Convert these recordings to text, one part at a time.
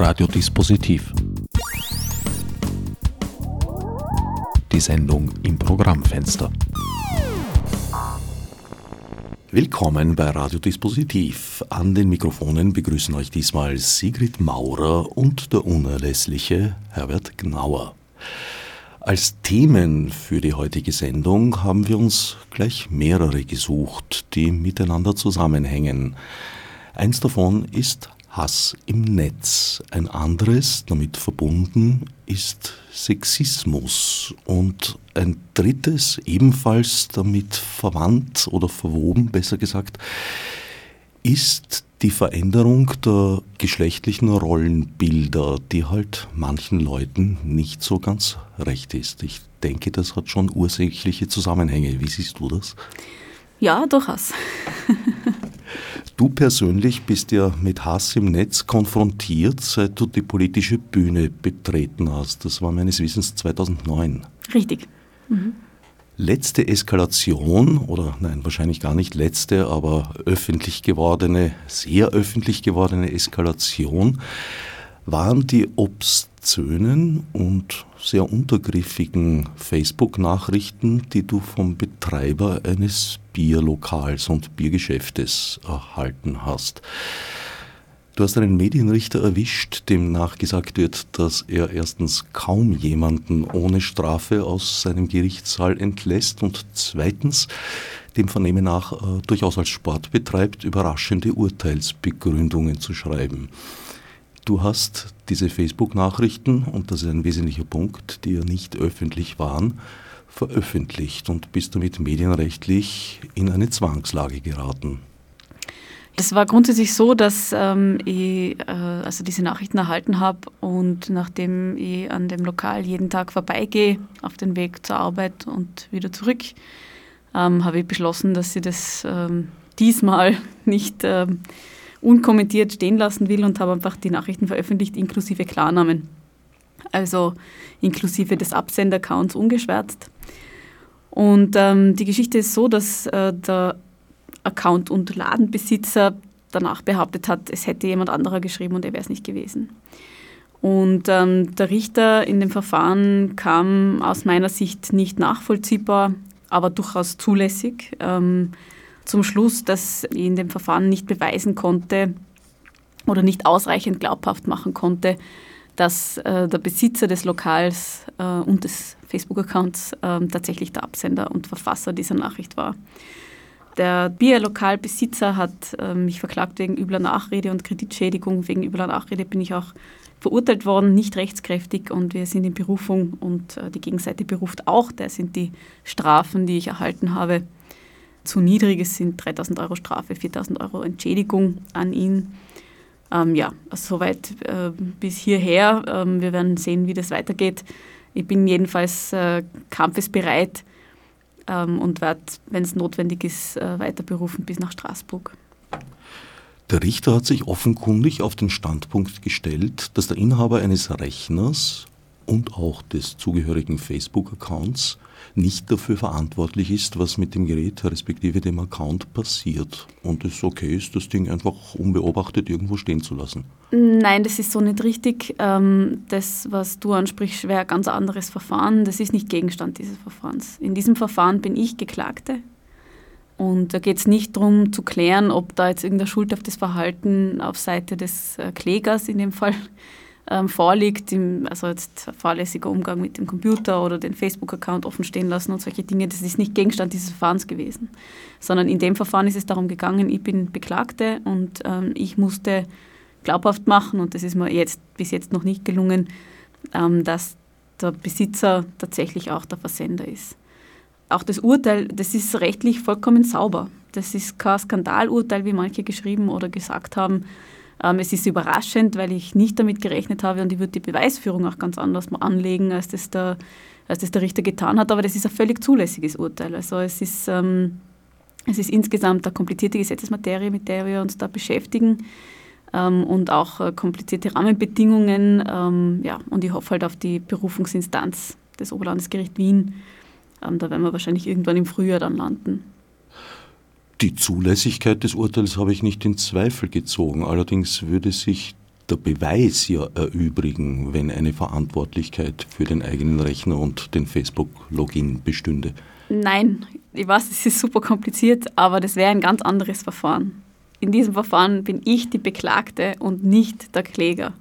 Radiodispositiv. Die Sendung im Programmfenster. Willkommen bei Radiodispositiv. An den Mikrofonen begrüßen euch diesmal Sigrid Maurer und der unerlässliche Herbert Gnauer. Als Themen für die heutige Sendung haben wir uns gleich mehrere gesucht, die miteinander zusammenhängen. Eins davon ist Hass im Netz. Ein anderes, damit verbunden, ist Sexismus. Und ein drittes, ebenfalls damit verwandt oder verwoben, besser gesagt, ist die Veränderung der geschlechtlichen Rollenbilder, die halt manchen Leuten nicht so ganz recht ist. Ich denke, das hat schon ursächliche Zusammenhänge. Wie siehst du das? Ja, durchaus. du persönlich bist ja mit Hass im Netz konfrontiert, seit du die politische Bühne betreten hast. Das war meines Wissens 2009. Richtig. Mhm letzte Eskalation, oder nein, wahrscheinlich gar nicht letzte, aber öffentlich gewordene, sehr öffentlich gewordene Eskalation waren die obszönen und sehr untergriffigen Facebook-Nachrichten, die du vom Betreiber eines Bierlokals und Biergeschäftes erhalten hast. Du hast einen Medienrichter erwischt, dem nachgesagt wird, dass er erstens kaum jemanden ohne Strafe aus seinem Gerichtssaal entlässt und zweitens dem Vernehmen nach äh, durchaus als Sport betreibt, überraschende Urteilsbegründungen zu schreiben. Du hast diese Facebook-Nachrichten, und das ist ein wesentlicher Punkt, die ja nicht öffentlich waren, veröffentlicht und bist damit medienrechtlich in eine Zwangslage geraten. Es war grundsätzlich so, dass ähm, ich äh, also diese Nachrichten erhalten habe und nachdem ich an dem Lokal jeden Tag vorbeigehe, auf den Weg zur Arbeit und wieder zurück, ähm, habe ich beschlossen, dass ich das ähm, diesmal nicht ähm, unkommentiert stehen lassen will und habe einfach die Nachrichten veröffentlicht, inklusive Klarnamen. Also inklusive des Absender-Accounts ungeschwärzt. Und ähm, die Geschichte ist so, dass äh, der Account- und Ladenbesitzer danach behauptet hat, es hätte jemand anderer geschrieben und er wäre es nicht gewesen. Und ähm, der Richter in dem Verfahren kam aus meiner Sicht nicht nachvollziehbar, aber durchaus zulässig ähm, zum Schluss, dass ich in dem Verfahren nicht beweisen konnte oder nicht ausreichend glaubhaft machen konnte, dass äh, der Besitzer des Lokals äh, und des Facebook-Accounts äh, tatsächlich der Absender und Verfasser dieser Nachricht war. Der Bierlokalbesitzer hat äh, mich verklagt wegen übler Nachrede und Kreditschädigung. Wegen übler Nachrede bin ich auch verurteilt worden, nicht rechtskräftig und wir sind in Berufung und äh, die Gegenseite beruft auch. Da sind die Strafen, die ich erhalten habe, zu niedrig. Es sind 3000 Euro Strafe, 4000 Euro Entschädigung an ihn. Ähm, ja, soweit äh, bis hierher. Ähm, wir werden sehen, wie das weitergeht. Ich bin jedenfalls äh, kampfesbereit ähm, und werde, wenn es notwendig ist, äh, weiter berufen bis nach Straßburg. Der Richter hat sich offenkundig auf den Standpunkt gestellt, dass der Inhaber eines Rechners und auch des zugehörigen Facebook-Accounts nicht dafür verantwortlich ist, was mit dem Gerät respektive dem Account passiert und es okay ist, das Ding einfach unbeobachtet irgendwo stehen zu lassen. Nein, das ist so nicht richtig. Ähm, das, was du ansprichst, wäre ein ganz anderes Verfahren. Das ist nicht Gegenstand dieses Verfahrens. In diesem Verfahren bin ich Geklagte. Und da geht es nicht darum zu klären, ob da jetzt irgendein schuldhaftes Verhalten auf Seite des äh, Klägers in dem Fall ähm, vorliegt, im, also jetzt fahrlässiger Umgang mit dem Computer oder den Facebook-Account offen stehen lassen und solche Dinge, das ist nicht Gegenstand dieses Verfahrens gewesen. Sondern in dem Verfahren ist es darum gegangen, ich bin Beklagte und ähm, ich musste glaubhaft machen, und das ist mir jetzt bis jetzt noch nicht gelungen, ähm, dass der Besitzer tatsächlich auch der Versender ist. Auch das Urteil, das ist rechtlich vollkommen sauber. Das ist kein Skandalurteil, wie manche geschrieben oder gesagt haben. Ähm, es ist überraschend, weil ich nicht damit gerechnet habe und ich würde die Beweisführung auch ganz anders anlegen, als das der, als das der Richter getan hat. Aber das ist ein völlig zulässiges Urteil. Also es ist, ähm, es ist insgesamt eine komplizierte Gesetzesmaterie, mit der wir uns da beschäftigen. Ähm, und auch äh, komplizierte Rahmenbedingungen. Ja, und ich hoffe halt auf die Berufungsinstanz des Oberlandesgericht Wien. Da werden wir wahrscheinlich irgendwann im Frühjahr dann landen. Die Zulässigkeit des Urteils habe ich nicht in Zweifel gezogen. Allerdings würde sich der Beweis ja erübrigen, wenn eine Verantwortlichkeit für den eigenen Rechner und den Facebook-Login bestünde. Nein, ich weiß, es ist super kompliziert, aber das wäre ein ganz anderes Verfahren. In diesem Verfahren bin ich die Beklagte und nicht der Kläger.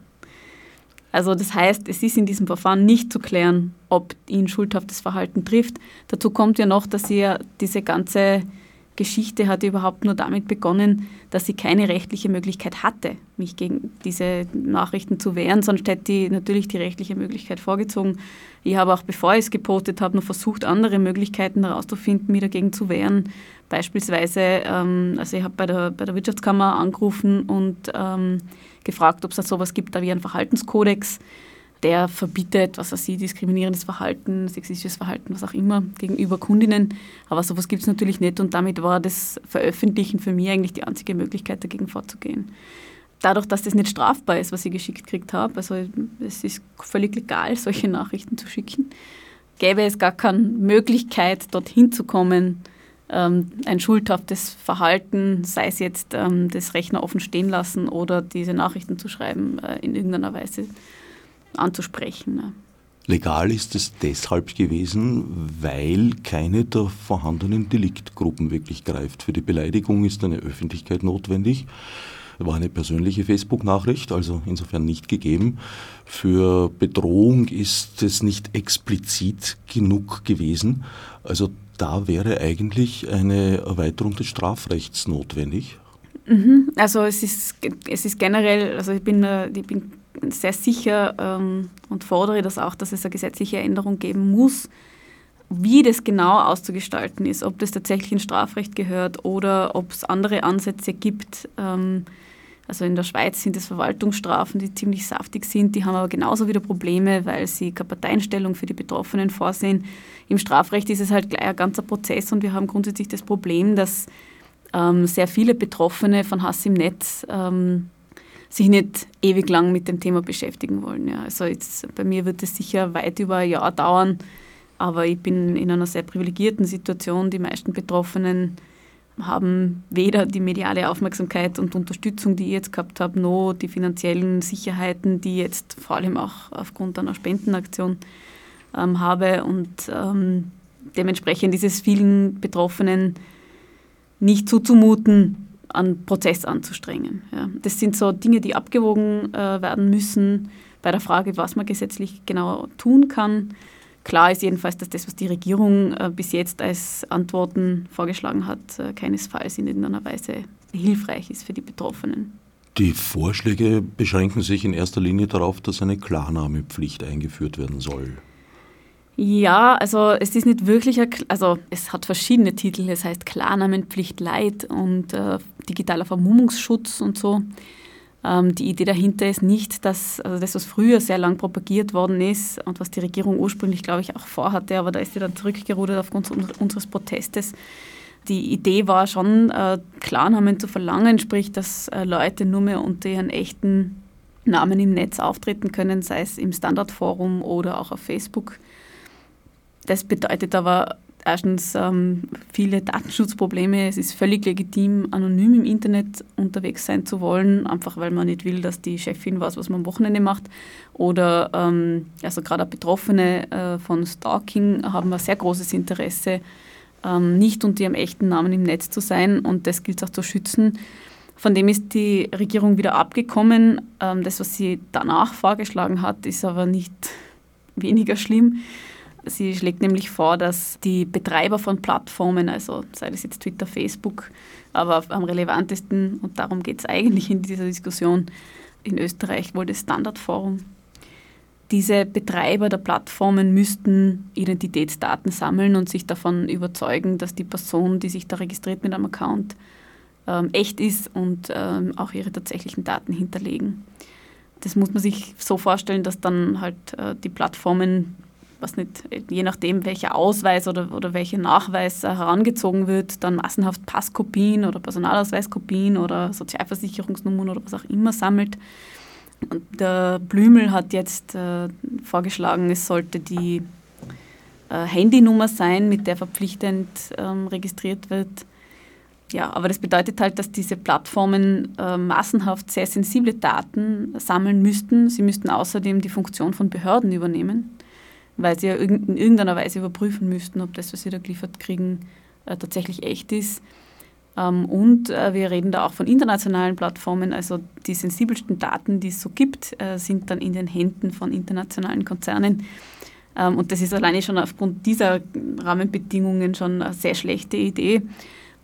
Also das heißt, es ist in diesem Verfahren nicht zu klären, ob ihn schuldhaftes Verhalten trifft. Dazu kommt ja noch, dass ja diese ganze Geschichte hat überhaupt nur damit begonnen, dass sie keine rechtliche Möglichkeit hatte, mich gegen diese Nachrichten zu wehren, sonst hätte die natürlich die rechtliche Möglichkeit vorgezogen. Ich habe auch, bevor ich es gepostet habe, noch versucht, andere Möglichkeiten herauszufinden, mich dagegen zu wehren. Beispielsweise, ähm, also ich habe bei der, bei der Wirtschaftskammer angerufen und ähm, gefragt, ob es da sowas gibt, wie einen Verhaltenskodex der verbietet, was weiß ich, diskriminierendes Verhalten, sexistisches Verhalten, was auch immer, gegenüber Kundinnen. Aber sowas gibt es natürlich nicht und damit war das Veröffentlichen für mich eigentlich die einzige Möglichkeit, dagegen vorzugehen. Dadurch, dass das nicht strafbar ist, was ich geschickt gekriegt habe, also es ist völlig legal, solche Nachrichten zu schicken, gäbe es gar keine Möglichkeit, dorthin zu kommen, ähm, ein schuldhaftes Verhalten, sei es jetzt ähm, das Rechner offen stehen lassen oder diese Nachrichten zu schreiben, äh, in irgendeiner Weise anzusprechen. Ne? Legal ist es deshalb gewesen, weil keine der vorhandenen Deliktgruppen wirklich greift. Für die Beleidigung ist eine Öffentlichkeit notwendig. War eine persönliche Facebook-Nachricht, also insofern nicht gegeben. Für Bedrohung ist es nicht explizit genug gewesen. Also da wäre eigentlich eine Erweiterung des Strafrechts notwendig. Mhm. Also es ist, es ist generell, also ich bin, ich bin sehr sicher ähm, und fordere das auch, dass es eine gesetzliche Änderung geben muss, wie das genau auszugestalten ist, ob das tatsächlich ins Strafrecht gehört oder ob es andere Ansätze gibt. Ähm, also in der Schweiz sind es Verwaltungsstrafen, die ziemlich saftig sind, die haben aber genauso wieder Probleme, weil sie keine Parteienstellung für die Betroffenen vorsehen. Im Strafrecht ist es halt gleich ein ganzer Prozess und wir haben grundsätzlich das Problem, dass ähm, sehr viele Betroffene von Hass im Netz ähm, sich nicht ewig lang mit dem Thema beschäftigen wollen. Ja. Also jetzt, bei mir wird es sicher weit über ein Jahr dauern, aber ich bin in einer sehr privilegierten Situation. Die meisten Betroffenen haben weder die mediale Aufmerksamkeit und Unterstützung, die ich jetzt gehabt habe, noch die finanziellen Sicherheiten, die ich jetzt vor allem auch aufgrund einer Spendenaktion ähm, habe. Und ähm, dementsprechend ist es vielen Betroffenen nicht zuzumuten, einen Prozess anzustrengen. Ja. Das sind so Dinge, die abgewogen äh, werden müssen bei der Frage, was man gesetzlich genau tun kann. Klar ist jedenfalls, dass das, was die Regierung äh, bis jetzt als Antworten vorgeschlagen hat, äh, keinesfalls in irgendeiner Weise hilfreich ist für die Betroffenen. Die Vorschläge beschränken sich in erster Linie darauf, dass eine Klarnahmepflicht eingeführt werden soll. Ja, also es ist nicht wirklich, also es hat verschiedene Titel. Es heißt Klarnamenpflicht Leid und äh, digitaler Vermummungsschutz und so. Ähm, die Idee dahinter ist nicht, dass also das, was früher sehr lang propagiert worden ist und was die Regierung ursprünglich, glaube ich, auch vorhatte, aber da ist sie dann zurückgerudert aufgrund unseres Protestes. Die Idee war schon, äh, Klarnamen zu verlangen, sprich, dass äh, Leute nur mehr unter ihren echten Namen im Netz auftreten können, sei es im Standardforum oder auch auf Facebook das bedeutet aber erstens ähm, viele Datenschutzprobleme. Es ist völlig legitim, anonym im Internet unterwegs sein zu wollen, einfach weil man nicht will, dass die Chefin weiß, was man am Wochenende macht. Oder ähm, also gerade Betroffene äh, von Stalking haben ein sehr großes Interesse, ähm, nicht unter ihrem echten Namen im Netz zu sein und das gilt auch zu schützen. Von dem ist die Regierung wieder abgekommen. Ähm, das, was sie danach vorgeschlagen hat, ist aber nicht weniger schlimm. Sie schlägt nämlich vor, dass die Betreiber von Plattformen, also sei das jetzt Twitter, Facebook, aber am relevantesten, und darum geht es eigentlich in dieser Diskussion, in Österreich wohl das Standardforum. Diese Betreiber der Plattformen müssten Identitätsdaten sammeln und sich davon überzeugen, dass die Person, die sich da registriert mit einem Account, ähm, echt ist und ähm, auch ihre tatsächlichen Daten hinterlegen. Das muss man sich so vorstellen, dass dann halt äh, die Plattformen was nicht, je nachdem, welcher Ausweis oder, oder welcher Nachweis herangezogen wird, dann massenhaft Passkopien oder Personalausweiskopien oder Sozialversicherungsnummern oder was auch immer sammelt. Und der Blümel hat jetzt äh, vorgeschlagen, es sollte die äh, Handynummer sein, mit der verpflichtend ähm, registriert wird. ja, aber das bedeutet halt, dass diese Plattformen äh, massenhaft sehr sensible Daten sammeln müssten. Sie müssten außerdem die Funktion von Behörden übernehmen, weil sie ja in irgendeiner Weise überprüfen müssten, ob das, was sie da geliefert kriegen, äh, tatsächlich echt ist. Ähm, und äh, wir reden da auch von internationalen Plattformen, also die sensibelsten Daten, die es so gibt, äh, sind dann in den Händen von internationalen Konzernen. Ähm, und das ist alleine schon aufgrund dieser Rahmenbedingungen schon eine sehr schlechte Idee.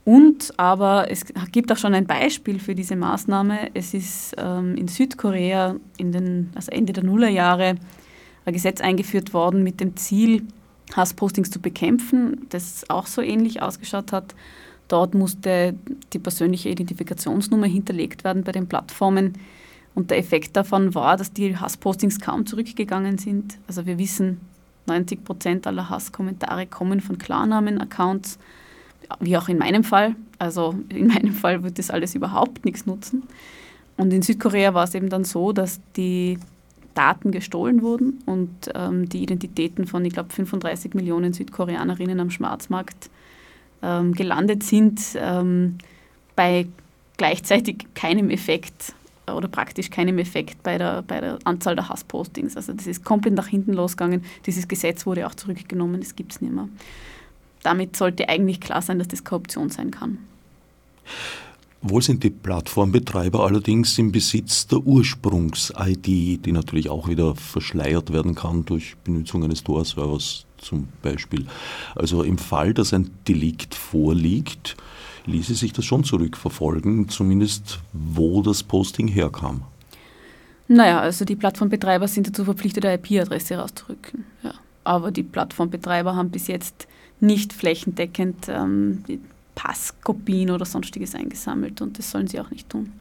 Und aber es gibt auch schon ein Beispiel für diese Maßnahme. Es ist ähm, in Südkorea in den, also Ende der Nullerjahre ein Gesetz eingeführt worden mit dem Ziel, Hasspostings zu bekämpfen, das auch so ähnlich ausgeschaut hat. Dort musste die persönliche Identifikationsnummer hinterlegt werden bei den Plattformen. Und der Effekt davon war, dass die Hasspostings kaum zurückgegangen sind. Also wir wissen, 90 Prozent aller Hasskommentare kommen von Klarnamen-Accounts wie auch in meinem Fall. Also in meinem Fall wird das alles überhaupt nichts nutzen. Und in Südkorea war es eben dann so, dass die Daten gestohlen wurden und ähm, die Identitäten von, ich glaube, 35 Millionen Südkoreanerinnen am Schwarzmarkt ähm, gelandet sind, ähm, bei gleichzeitig keinem Effekt oder praktisch keinem Effekt bei der, bei der Anzahl der Hasspostings. Also das ist komplett nach hinten losgegangen. Dieses Gesetz wurde auch zurückgenommen, das gibt es nicht mehr damit sollte eigentlich klar sein, dass das Korruption sein kann. Wohl sind die Plattformbetreiber allerdings im Besitz der Ursprungs-ID, die natürlich auch wieder verschleiert werden kann durch Benutzung eines Tor-Servers zum Beispiel. Also im Fall, dass ein Delikt vorliegt, ließe sich das schon zurückverfolgen, zumindest wo das Posting herkam. Naja, also die Plattformbetreiber sind dazu verpflichtet, eine IP-Adresse rauszurücken. Ja. Aber die Plattformbetreiber haben bis jetzt nicht flächendeckend ähm, Passkopien oder sonstiges eingesammelt und das sollen sie auch nicht tun.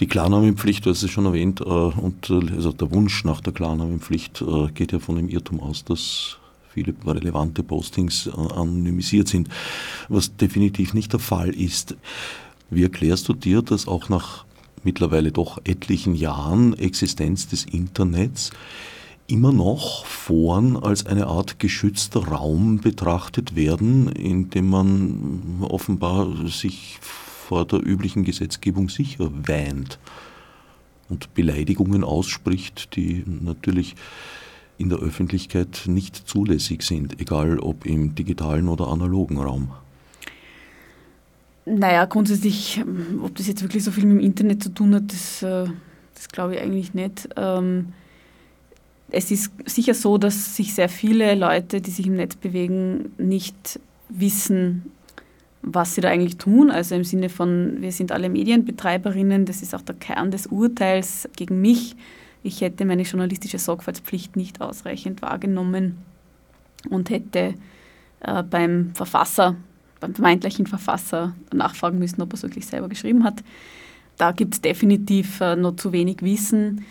Die Klarnamenpflicht, du hast es schon erwähnt, äh, und äh, also der Wunsch nach der Klarnamenpflicht äh, geht ja von dem Irrtum aus, dass viele relevante Postings anonymisiert sind, was definitiv nicht der Fall ist. Wie erklärst du dir, dass auch nach mittlerweile doch etlichen Jahren Existenz des Internets immer noch Foren als eine Art geschützter Raum betrachtet werden, in dem man offenbar sich vor der üblichen Gesetzgebung sicher wähnt und Beleidigungen ausspricht, die natürlich in der Öffentlichkeit nicht zulässig sind, egal ob im digitalen oder analogen Raum. Naja, grundsätzlich, ob das jetzt wirklich so viel mit dem Internet zu tun hat, das, äh, das glaube ich eigentlich nicht. Ähm, es ist sicher so, dass sich sehr viele Leute, die sich im Netz bewegen, nicht wissen, was sie da eigentlich tun. Also im Sinne von, wir sind alle Medienbetreiberinnen, das ist auch der Kern des Urteils gegen mich. Ich hätte meine journalistische Sorgfaltspflicht nicht ausreichend wahrgenommen und hätte äh, beim Verfasser, beim vermeintlichen Verfasser nachfragen müssen, ob er es wirklich selber geschrieben hat. Da gibt es definitiv äh, noch zu wenig Wissen.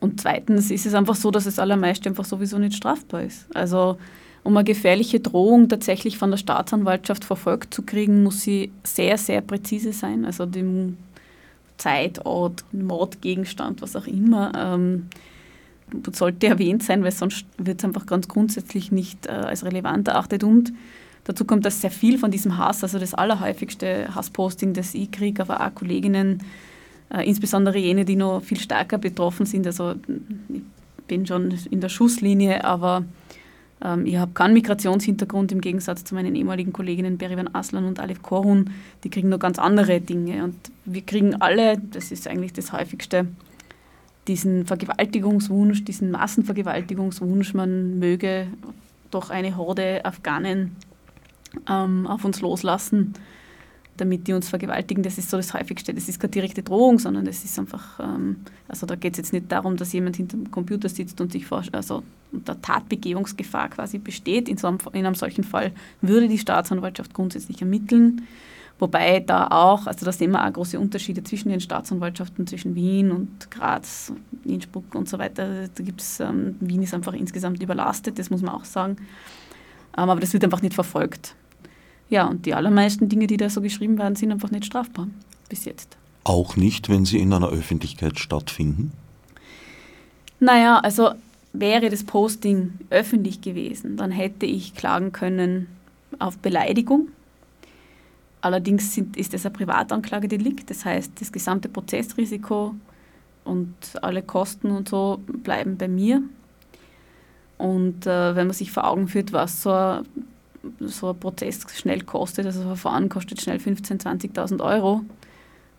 Und zweitens ist es einfach so, dass es allermeist einfach sowieso nicht strafbar ist. Also um eine gefährliche Drohung tatsächlich von der Staatsanwaltschaft verfolgt zu kriegen, muss sie sehr, sehr präzise sein. Also dem Zeit, Ort, Mordgegenstand, was auch immer, ähm, sollte erwähnt sein, weil sonst wird es einfach ganz grundsätzlich nicht äh, als relevant erachtet. Und dazu kommt, dass sehr viel von diesem Hass, also das allerhäufigste Hassposting, das ich kriege, aber auch Kolleginnen, insbesondere jene, die noch viel stärker betroffen sind. Also ich bin schon in der Schusslinie, aber ähm, ich habe keinen Migrationshintergrund im Gegensatz zu meinen ehemaligen Kolleginnen Berivan Aslan und Alef Korhun. Die kriegen noch ganz andere Dinge. Und wir kriegen alle, das ist eigentlich das häufigste, diesen Vergewaltigungswunsch, diesen Massenvergewaltigungswunsch, man möge doch eine Horde Afghanen ähm, auf uns loslassen damit die uns vergewaltigen. Das ist so das häufigste. Das ist keine direkte Drohung, sondern das ist einfach, ähm, also da geht es jetzt nicht darum, dass jemand hinter dem Computer sitzt und sich vorstellt, also der Tatbegehungsgefahr quasi besteht. In, so einem, in einem solchen Fall würde die Staatsanwaltschaft grundsätzlich ermitteln. Wobei da auch, also da sehen wir auch große Unterschiede zwischen den Staatsanwaltschaften, zwischen Wien und Graz, Innsbruck und so weiter. Da gibt es, ähm, Wien ist einfach insgesamt überlastet, das muss man auch sagen. Ähm, aber das wird einfach nicht verfolgt. Ja, und die allermeisten Dinge, die da so geschrieben werden, sind einfach nicht strafbar bis jetzt. Auch nicht, wenn sie in einer Öffentlichkeit stattfinden? Naja, also wäre das Posting öffentlich gewesen, dann hätte ich klagen können auf Beleidigung. Allerdings sind, ist es ein Privatanklagedelikt, das heißt, das gesamte Prozessrisiko und alle Kosten und so bleiben bei mir. Und äh, wenn man sich vor Augen führt, was so ein, so ein Prozess schnell kostet, also ein Verfahren kostet schnell 15.000, 20.000 Euro,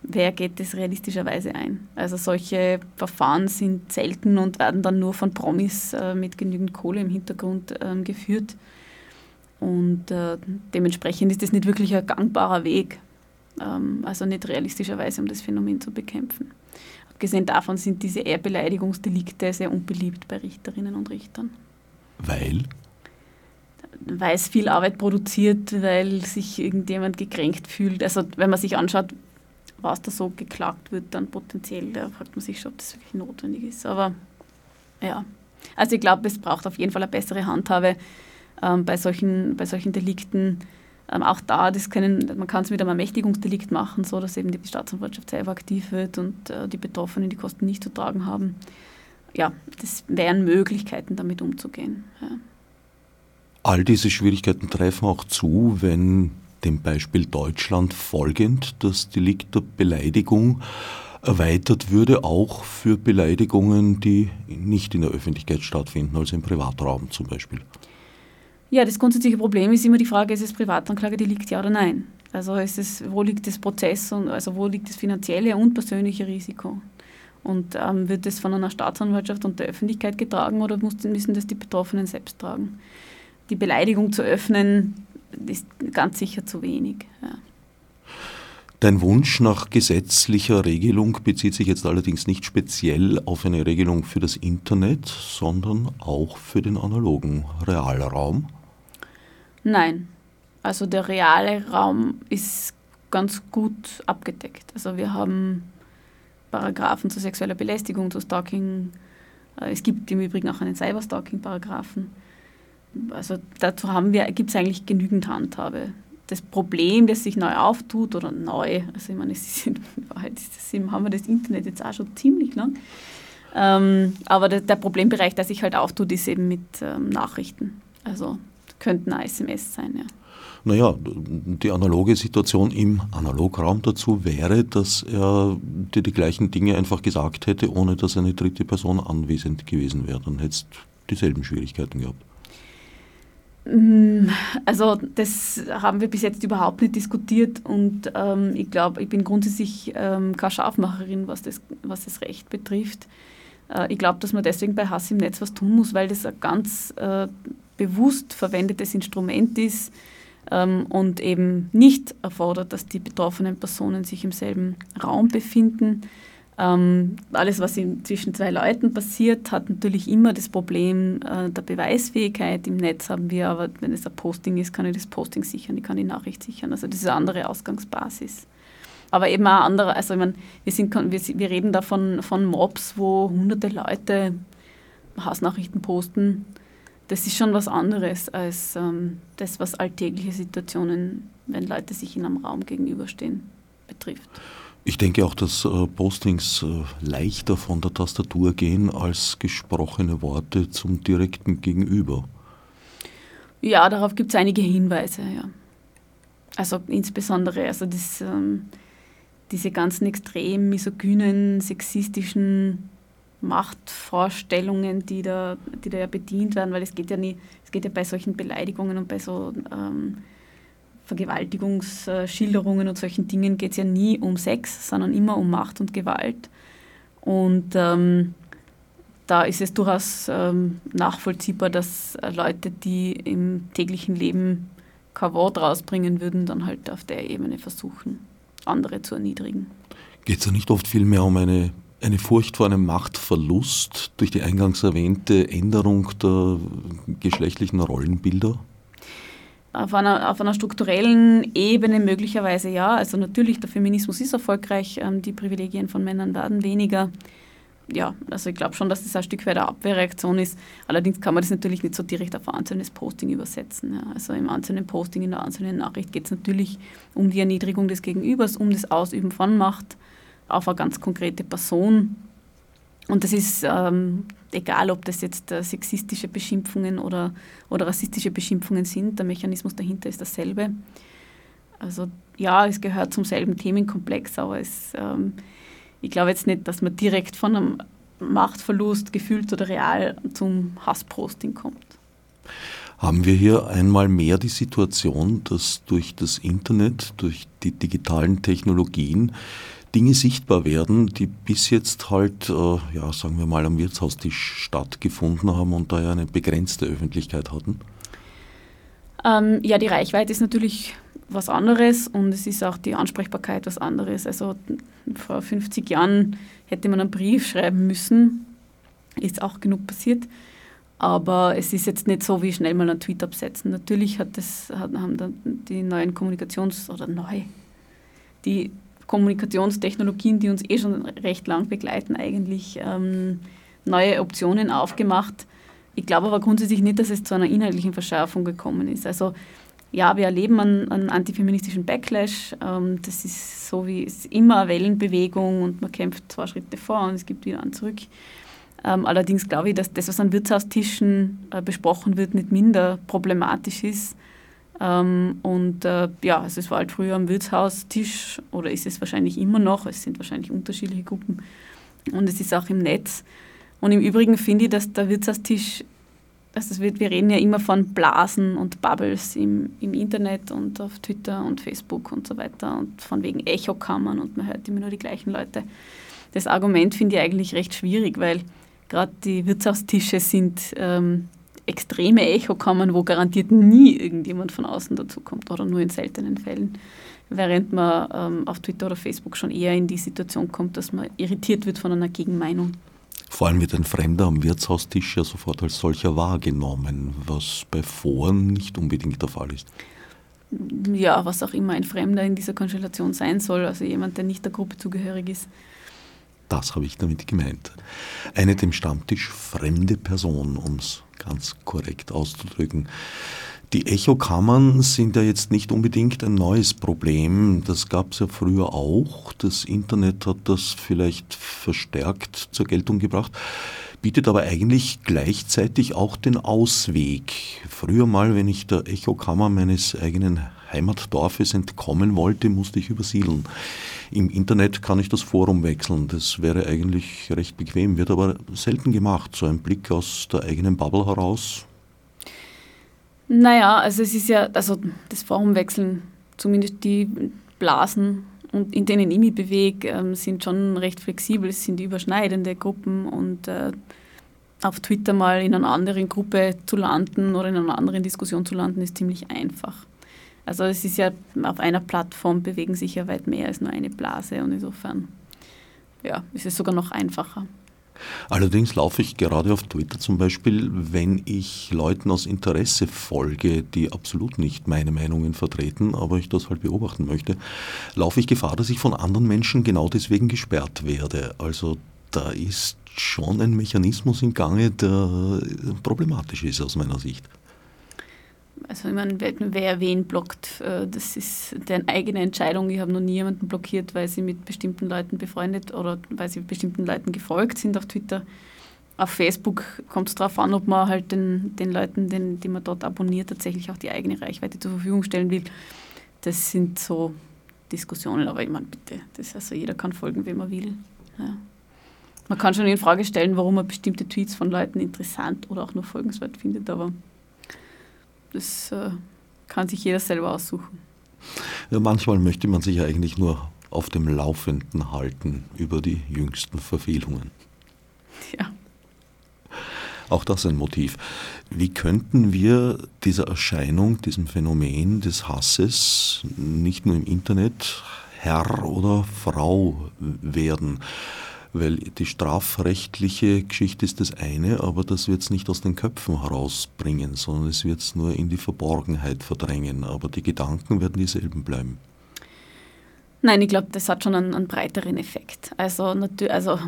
wer geht das realistischerweise ein? Also solche Verfahren sind selten und werden dann nur von Promis äh, mit genügend Kohle im Hintergrund ähm, geführt. Und äh, dementsprechend ist das nicht wirklich ein gangbarer Weg, ähm, also nicht realistischerweise, um das Phänomen zu bekämpfen. Abgesehen davon sind diese Ehrbeleidigungsdelikte sehr unbeliebt bei Richterinnen und Richtern. Weil? Weil es viel Arbeit produziert, weil sich irgendjemand gekränkt fühlt. Also wenn man sich anschaut, was da so geklagt wird, dann potenziell, da fragt man sich schon, ob das wirklich notwendig ist. Aber ja, also ich glaube, es braucht auf jeden Fall eine bessere Handhabe ähm, bei, solchen, bei solchen Delikten. Ähm, auch da, das können, man kann es mit einem Ermächtigungsdelikt machen, so dass eben die Staatsanwaltschaft selber aktiv wird und äh, die Betroffenen die Kosten nicht zu tragen haben. Ja, das wären Möglichkeiten, damit umzugehen. Ja. All diese Schwierigkeiten treffen auch zu, wenn dem Beispiel Deutschland folgend das Delikt der Beleidigung erweitert würde, auch für Beleidigungen, die nicht in der Öffentlichkeit stattfinden, also im Privatraum zum Beispiel. Ja, das grundsätzliche Problem ist immer die Frage, ist es Privatanklagedelikt, ja oder nein? Also ist es, wo liegt das Prozess und also wo liegt das finanzielle und persönliche Risiko? Und ähm, wird das von einer Staatsanwaltschaft und der Öffentlichkeit getragen oder müssen das die Betroffenen selbst tragen? Die Beleidigung zu öffnen, ist ganz sicher zu wenig. Ja. Dein Wunsch nach gesetzlicher Regelung bezieht sich jetzt allerdings nicht speziell auf eine Regelung für das Internet, sondern auch für den analogen Realraum. Nein, also der reale Raum ist ganz gut abgedeckt. Also wir haben Paragraphen zu sexueller Belästigung, zu Stalking. Äh, es gibt im Übrigen auch einen Cyberstalking-Paragraphen. Also dazu haben wir, gibt es eigentlich genügend Handhabe. Das Problem, das sich neu auftut, oder neu, also ich meine, es ist Wahrheit ist das, haben wir das Internet jetzt auch schon ziemlich lang. Ähm, aber der, der, Problembereich, der sich halt auftut, ist eben mit ähm, Nachrichten. Also könnten SMS sein, ja. Naja, die analoge Situation im Analograum dazu wäre, dass er dir die gleichen Dinge einfach gesagt hätte, ohne dass eine dritte Person anwesend gewesen wäre. Dann hättest du dieselben Schwierigkeiten gehabt. Mm, also das haben wir bis jetzt überhaupt nicht diskutiert und ähm, ich glaube, ich bin grundsätzlich ähm, keine Scharfmacherin, was das, was das Recht betrifft. Äh, ich glaube, dass man deswegen bei Hass im Netz was tun muss, weil das ein ganz äh, bewusst verwendetes Instrument ist ähm, und eben nicht erfordert, dass die betroffenen Personen sich im selben Raum befinden ähm, alles, was zwischen zwei Leuten passiert, hat natürlich immer das Problem äh, der Beweisfähigkeit. Im Netz haben wir aber, wenn es ein Posting ist, kann ich das Posting sichern, ich kann die Nachricht sichern. Also das ist eine andere Ausgangsbasis. Aber eben auch andere, also ich meine, wir, sind, wir, wir reden da von, von Mobs, wo hunderte Leute Hassnachrichten posten. Das ist schon was anderes als ähm, das, was alltägliche Situationen, wenn Leute sich in einem Raum gegenüberstehen, betrifft. Ich denke auch, dass äh, Postings äh, leichter von der Tastatur gehen als gesprochene Worte zum direkten Gegenüber. Ja, darauf gibt es einige Hinweise, ja. Also insbesondere also das, ähm, diese ganzen extrem misogynen, sexistischen Machtvorstellungen, die da, die da ja bedient werden, weil es geht ja nie, es geht ja bei solchen Beleidigungen und bei so ähm, Vergewaltigungsschilderungen und solchen Dingen geht es ja nie um Sex, sondern immer um Macht und Gewalt. Und ähm, da ist es durchaus ähm, nachvollziehbar, dass Leute, die im täglichen Leben kein Wort rausbringen würden, dann halt auf der Ebene versuchen, andere zu erniedrigen. Geht es ja nicht oft vielmehr um eine, eine Furcht vor einem Machtverlust durch die eingangs erwähnte Änderung der geschlechtlichen Rollenbilder? Auf einer, auf einer strukturellen Ebene möglicherweise ja. Also natürlich, der Feminismus ist erfolgreich, ähm, die Privilegien von Männern werden weniger. Ja, also ich glaube schon, dass das ein Stück weit eine Abwehrreaktion ist. Allerdings kann man das natürlich nicht so direkt auf ein einzelnes Posting übersetzen. Ja. Also im einzelnen Posting, in der einzelnen Nachricht geht es natürlich um die Erniedrigung des Gegenübers, um das Ausüben von Macht auf eine ganz konkrete Person. Und das ist ähm, egal, ob das jetzt äh, sexistische Beschimpfungen oder, oder rassistische Beschimpfungen sind, der Mechanismus dahinter ist dasselbe. Also ja, es gehört zum selben Themenkomplex, aber es, ähm, ich glaube jetzt nicht, dass man direkt von einem Machtverlust, gefühlt oder real, zum Hassposting kommt. Haben wir hier einmal mehr die Situation, dass durch das Internet, durch die digitalen Technologien Dinge sichtbar werden, die bis jetzt halt, äh, ja, sagen wir mal, am Wirtshaustisch stattgefunden haben und daher eine begrenzte Öffentlichkeit hatten? Ähm, ja, die Reichweite ist natürlich was anderes und es ist auch die Ansprechbarkeit was anderes. Also vor 50 Jahren hätte man einen Brief schreiben müssen, ist auch genug passiert. Aber es ist jetzt nicht so, wie schnell mal einen Tweet absetzen. Natürlich hat das, haben dann die neuen Kommunikations- oder neu, die Kommunikationstechnologien, die uns eh schon recht lang begleiten, eigentlich ähm, neue Optionen aufgemacht. Ich glaube aber grundsätzlich nicht, dass es zu einer inhaltlichen Verschärfung gekommen ist. Also ja, wir erleben einen, einen antifeministischen Backlash. Ähm, das ist so wie es immer eine Wellenbewegung und man kämpft zwei Schritte vor und es gibt wieder einen zurück. Ähm, allerdings glaube ich, dass das, was an Wirtshaustischen äh, besprochen wird, nicht minder problematisch ist. Ähm, und äh, ja, also es war halt früher am Wirtshaustisch oder ist es wahrscheinlich immer noch. Es sind wahrscheinlich unterschiedliche Gruppen und es ist auch im Netz. Und im Übrigen finde ich, dass der Wirtshaustisch also wird, wir reden ja immer von Blasen und Bubbles im, im Internet und auf Twitter und Facebook und so weiter und von wegen Echokammern und man hört immer nur die gleichen Leute. Das Argument finde ich eigentlich recht schwierig, weil gerade die Wirtshaustische sind ähm, extreme Echokammern, wo garantiert nie irgendjemand von außen dazukommt oder nur in seltenen Fällen. Während man ähm, auf Twitter oder Facebook schon eher in die Situation kommt, dass man irritiert wird von einer Gegenmeinung. Vor allem wird ein Fremder am Wirtshaustisch ja sofort als solcher wahrgenommen, was bei Foren nicht unbedingt der Fall ist. Ja, was auch immer ein Fremder in dieser Konstellation sein soll, also jemand, der nicht der Gruppe zugehörig ist. Das habe ich damit gemeint. Eine dem Stammtisch fremde Person, um es ganz korrekt auszudrücken. Die Echokammern sind ja jetzt nicht unbedingt ein neues Problem. Das gab es ja früher auch. Das Internet hat das vielleicht verstärkt zur Geltung gebracht, bietet aber eigentlich gleichzeitig auch den Ausweg. Früher mal, wenn ich der Echokammer meines eigenen Heimatdorfes entkommen wollte, musste ich übersiedeln. Im Internet kann ich das Forum wechseln. Das wäre eigentlich recht bequem, wird aber selten gemacht. So ein Blick aus der eigenen Bubble heraus naja, also es ist ja, also das Formwechseln, zumindest die Blasen, in denen ich mich bewege, ähm, sind schon recht flexibel. Es sind überschneidende Gruppen und äh, auf Twitter mal in einer anderen Gruppe zu landen oder in einer anderen Diskussion zu landen, ist ziemlich einfach. Also es ist ja, auf einer Plattform bewegen sich ja weit mehr als nur eine Blase und insofern ja, ist es sogar noch einfacher. Allerdings laufe ich gerade auf Twitter zum Beispiel, wenn ich Leuten aus Interesse folge, die absolut nicht meine Meinungen vertreten, aber ich das halt beobachten möchte, laufe ich Gefahr, dass ich von anderen Menschen genau deswegen gesperrt werde. Also da ist schon ein Mechanismus im Gange, der problematisch ist aus meiner Sicht. Also ich meine, wer wen blockt, äh, das ist deren eigene Entscheidung. Ich habe noch nie jemanden blockiert, weil sie mit bestimmten Leuten befreundet oder weil sie bestimmten Leuten gefolgt sind auf Twitter. Auf Facebook kommt es darauf an, ob man halt den, den Leuten, den, die man dort abonniert, tatsächlich auch die eigene Reichweite zur Verfügung stellen will. Das sind so Diskussionen, aber ich meine, bitte, das also jeder kann folgen, wem er will. Ja. Man kann schon in Frage stellen, warum man bestimmte Tweets von Leuten interessant oder auch nur folgenswert findet, aber das äh, kann sich jeder selber aussuchen. Ja, manchmal möchte man sich ja eigentlich nur auf dem Laufenden halten über die jüngsten Verfehlungen. Ja. Auch das ein Motiv. Wie könnten wir dieser Erscheinung, diesem Phänomen des Hasses nicht nur im Internet Herr oder Frau werden? Weil die strafrechtliche Geschichte ist das eine, aber das wird es nicht aus den Köpfen herausbringen, sondern es wird es nur in die Verborgenheit verdrängen. Aber die Gedanken werden dieselben bleiben. Nein, ich glaube, das hat schon einen, einen breiteren Effekt. Also, also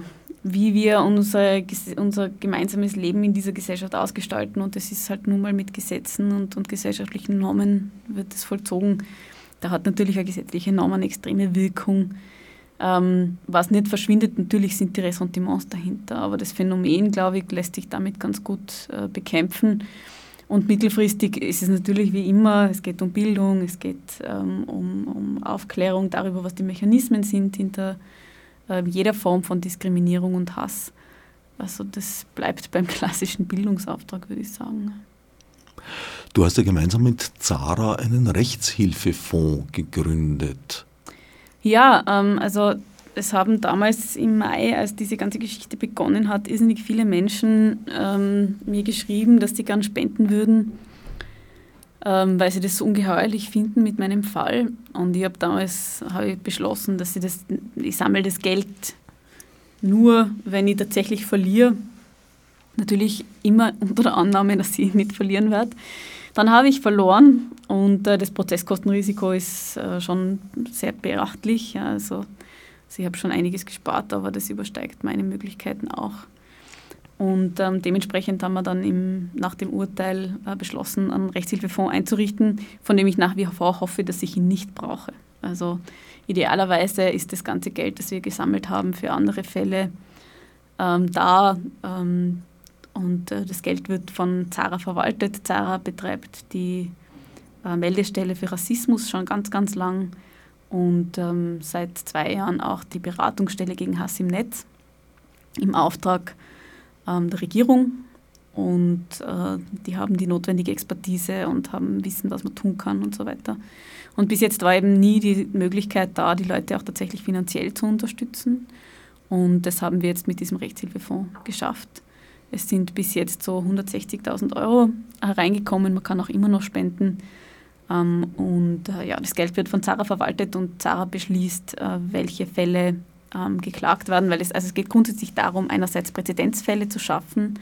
wie wir unser, unser gemeinsames Leben in dieser Gesellschaft ausgestalten und das ist halt nun mal mit Gesetzen und, und gesellschaftlichen Normen wird das vollzogen. Da hat natürlich eine gesetzliche Norm eine extreme Wirkung ähm, was nicht verschwindet, natürlich sind die Ressentiments dahinter, aber das Phänomen, glaube ich, lässt sich damit ganz gut äh, bekämpfen. Und mittelfristig ist es natürlich wie immer, es geht um Bildung, es geht ähm, um, um, Aufklärung darüber, was die Mechanismen sind hinter äh, jeder Form von Diskriminierung und Hass. Also das bleibt beim klassischen Bildungsauftrag, würde ich sagen. Du hast ja gemeinsam mit Zara einen Rechtshilfefonds gegründet. Ja, ähm, also es haben damals im Mai, als diese ganze Geschichte begonnen hat, irrsinnig viele Menschen ähm, mir geschrieben, dass sie gern spenden würden, ähm, weil sie das so ungeheuerlich finden mit meinem Fall. Und ich habe damals hab ich beschlossen, dass ich das, ich sammle das Geld nur, wenn ich tatsächlich verliere. Natürlich immer unter der Annahme, dass ich nicht verlieren werde. Dann habe ich verloren und äh, das Prozesskostenrisiko ist äh, schon sehr beachtlich. Ja, also also ich habe schon einiges gespart, aber das übersteigt meine Möglichkeiten auch. Und ähm, dementsprechend haben wir dann im, nach dem Urteil äh, beschlossen, einen Rechtshilfefonds einzurichten, von dem ich nach wie vor hoffe, dass ich ihn nicht brauche. Also idealerweise ist das ganze Geld, das wir gesammelt haben für andere Fälle, ähm, da. Ähm, und äh, das Geld wird von Zara verwaltet. Zara betreibt die äh, Meldestelle für Rassismus schon ganz, ganz lang und ähm, seit zwei Jahren auch die Beratungsstelle gegen Hass im Netz im Auftrag ähm, der Regierung. Und äh, die haben die notwendige Expertise und haben Wissen, was man tun kann und so weiter. Und bis jetzt war eben nie die Möglichkeit da, die Leute auch tatsächlich finanziell zu unterstützen. Und das haben wir jetzt mit diesem Rechtshilfefonds geschafft. Es sind bis jetzt so 160.000 Euro hereingekommen. Man kann auch immer noch spenden. Ähm, und äh, ja, das Geld wird von Zara verwaltet und Zara beschließt, äh, welche Fälle ähm, geklagt werden, weil es, also es geht grundsätzlich darum, einerseits Präzedenzfälle zu schaffen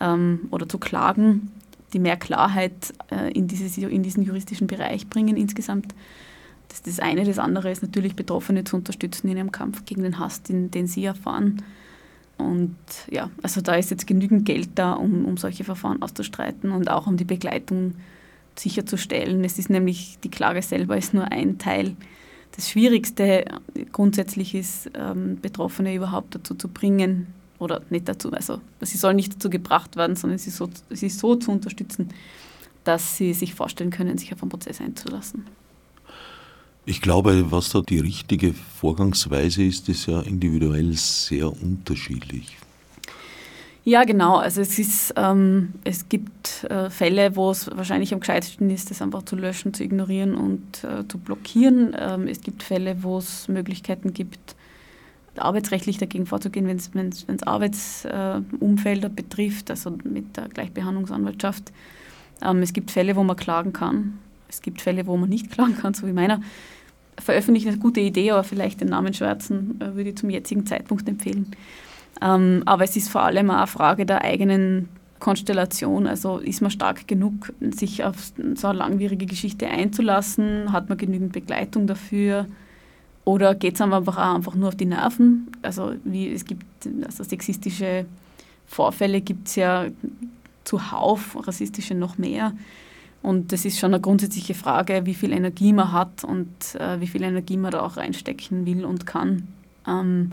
ähm, oder zu klagen, die mehr Klarheit äh, in, dieses, in diesen juristischen Bereich bringen insgesamt. Das ist das eine. Das andere ist natürlich, Betroffene zu unterstützen in ihrem Kampf gegen den Hass, den, den sie erfahren. Und ja, also da ist jetzt genügend Geld da, um, um solche Verfahren auszustreiten und auch um die Begleitung sicherzustellen. Es ist nämlich, die Klage selber ist nur ein Teil. Das Schwierigste grundsätzlich ist, ähm, Betroffene überhaupt dazu zu bringen, oder nicht dazu, also sie sollen nicht dazu gebracht werden, sondern sie so, sie so zu unterstützen, dass sie sich vorstellen können, sich auf einen Prozess einzulassen. Ich glaube, was da die richtige Vorgangsweise ist, ist ja individuell sehr unterschiedlich. Ja, genau. Also es, ist, ähm, es gibt äh, Fälle, wo es wahrscheinlich am gescheitesten ist, das einfach zu löschen, zu ignorieren und äh, zu blockieren. Ähm, es gibt Fälle, wo es Möglichkeiten gibt, arbeitsrechtlich dagegen vorzugehen, wenn es Arbeitsumfelder äh, betrifft, also mit der Gleichbehandlungsanwaltschaft. Ähm, es gibt Fälle, wo man klagen kann. Es gibt Fälle, wo man nicht klagen kann, so wie meiner. Veröffentlichen ist eine gute Idee, aber vielleicht den Namen schwärzen äh, würde ich zum jetzigen Zeitpunkt empfehlen. Ähm, aber es ist vor allem auch eine Frage der eigenen Konstellation. Also ist man stark genug, sich auf so eine langwierige Geschichte einzulassen? Hat man genügend Begleitung dafür? Oder geht es einfach auch einfach nur auf die Nerven? Also wie es gibt also sexistische Vorfälle gibt es ja zuhauf, rassistische noch mehr. Und das ist schon eine grundsätzliche Frage, wie viel Energie man hat und äh, wie viel Energie man da auch reinstecken will und kann. Ähm,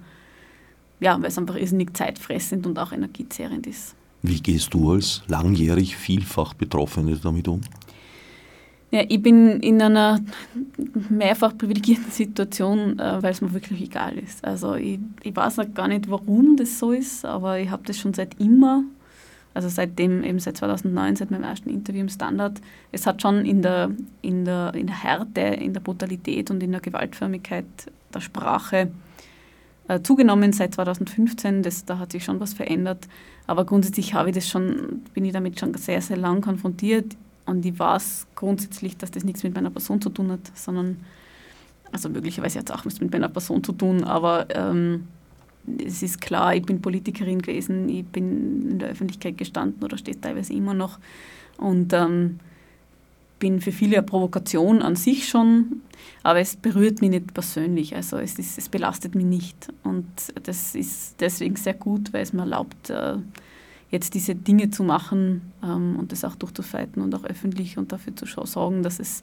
ja, weil es einfach irrsinnig zeitfressend und auch energiezehrend ist. Wie gehst du als langjährig vielfach Betroffene damit um? Ja, ich bin in einer mehrfach privilegierten Situation, äh, weil es mir wirklich egal ist. Also ich, ich weiß auch gar nicht, warum das so ist, aber ich habe das schon seit immer, also seitdem, eben seit 2009, seit meinem ersten Interview im Standard. Es hat schon in der, in der, in der Härte, in der Brutalität und in der Gewaltförmigkeit der Sprache äh, zugenommen seit 2015. Das, da hat sich schon was verändert. Aber grundsätzlich habe ich das schon, bin ich damit schon sehr, sehr lang konfrontiert. Und ich weiß grundsätzlich, dass das nichts mit meiner Person zu tun hat, sondern, also möglicherweise hat es auch was mit meiner Person zu tun, aber ähm, es ist klar, ich bin Politikerin gewesen, ich bin in der Öffentlichkeit gestanden oder stehe teilweise immer noch. Und ähm, bin für viele eine Provokation an sich schon, aber es berührt mich nicht persönlich. Also es, ist, es belastet mich nicht. Und das ist deswegen sehr gut, weil es mir erlaubt, äh, jetzt diese Dinge zu machen ähm, und das auch durchzufeiten und auch öffentlich und dafür zu sorgen, dass es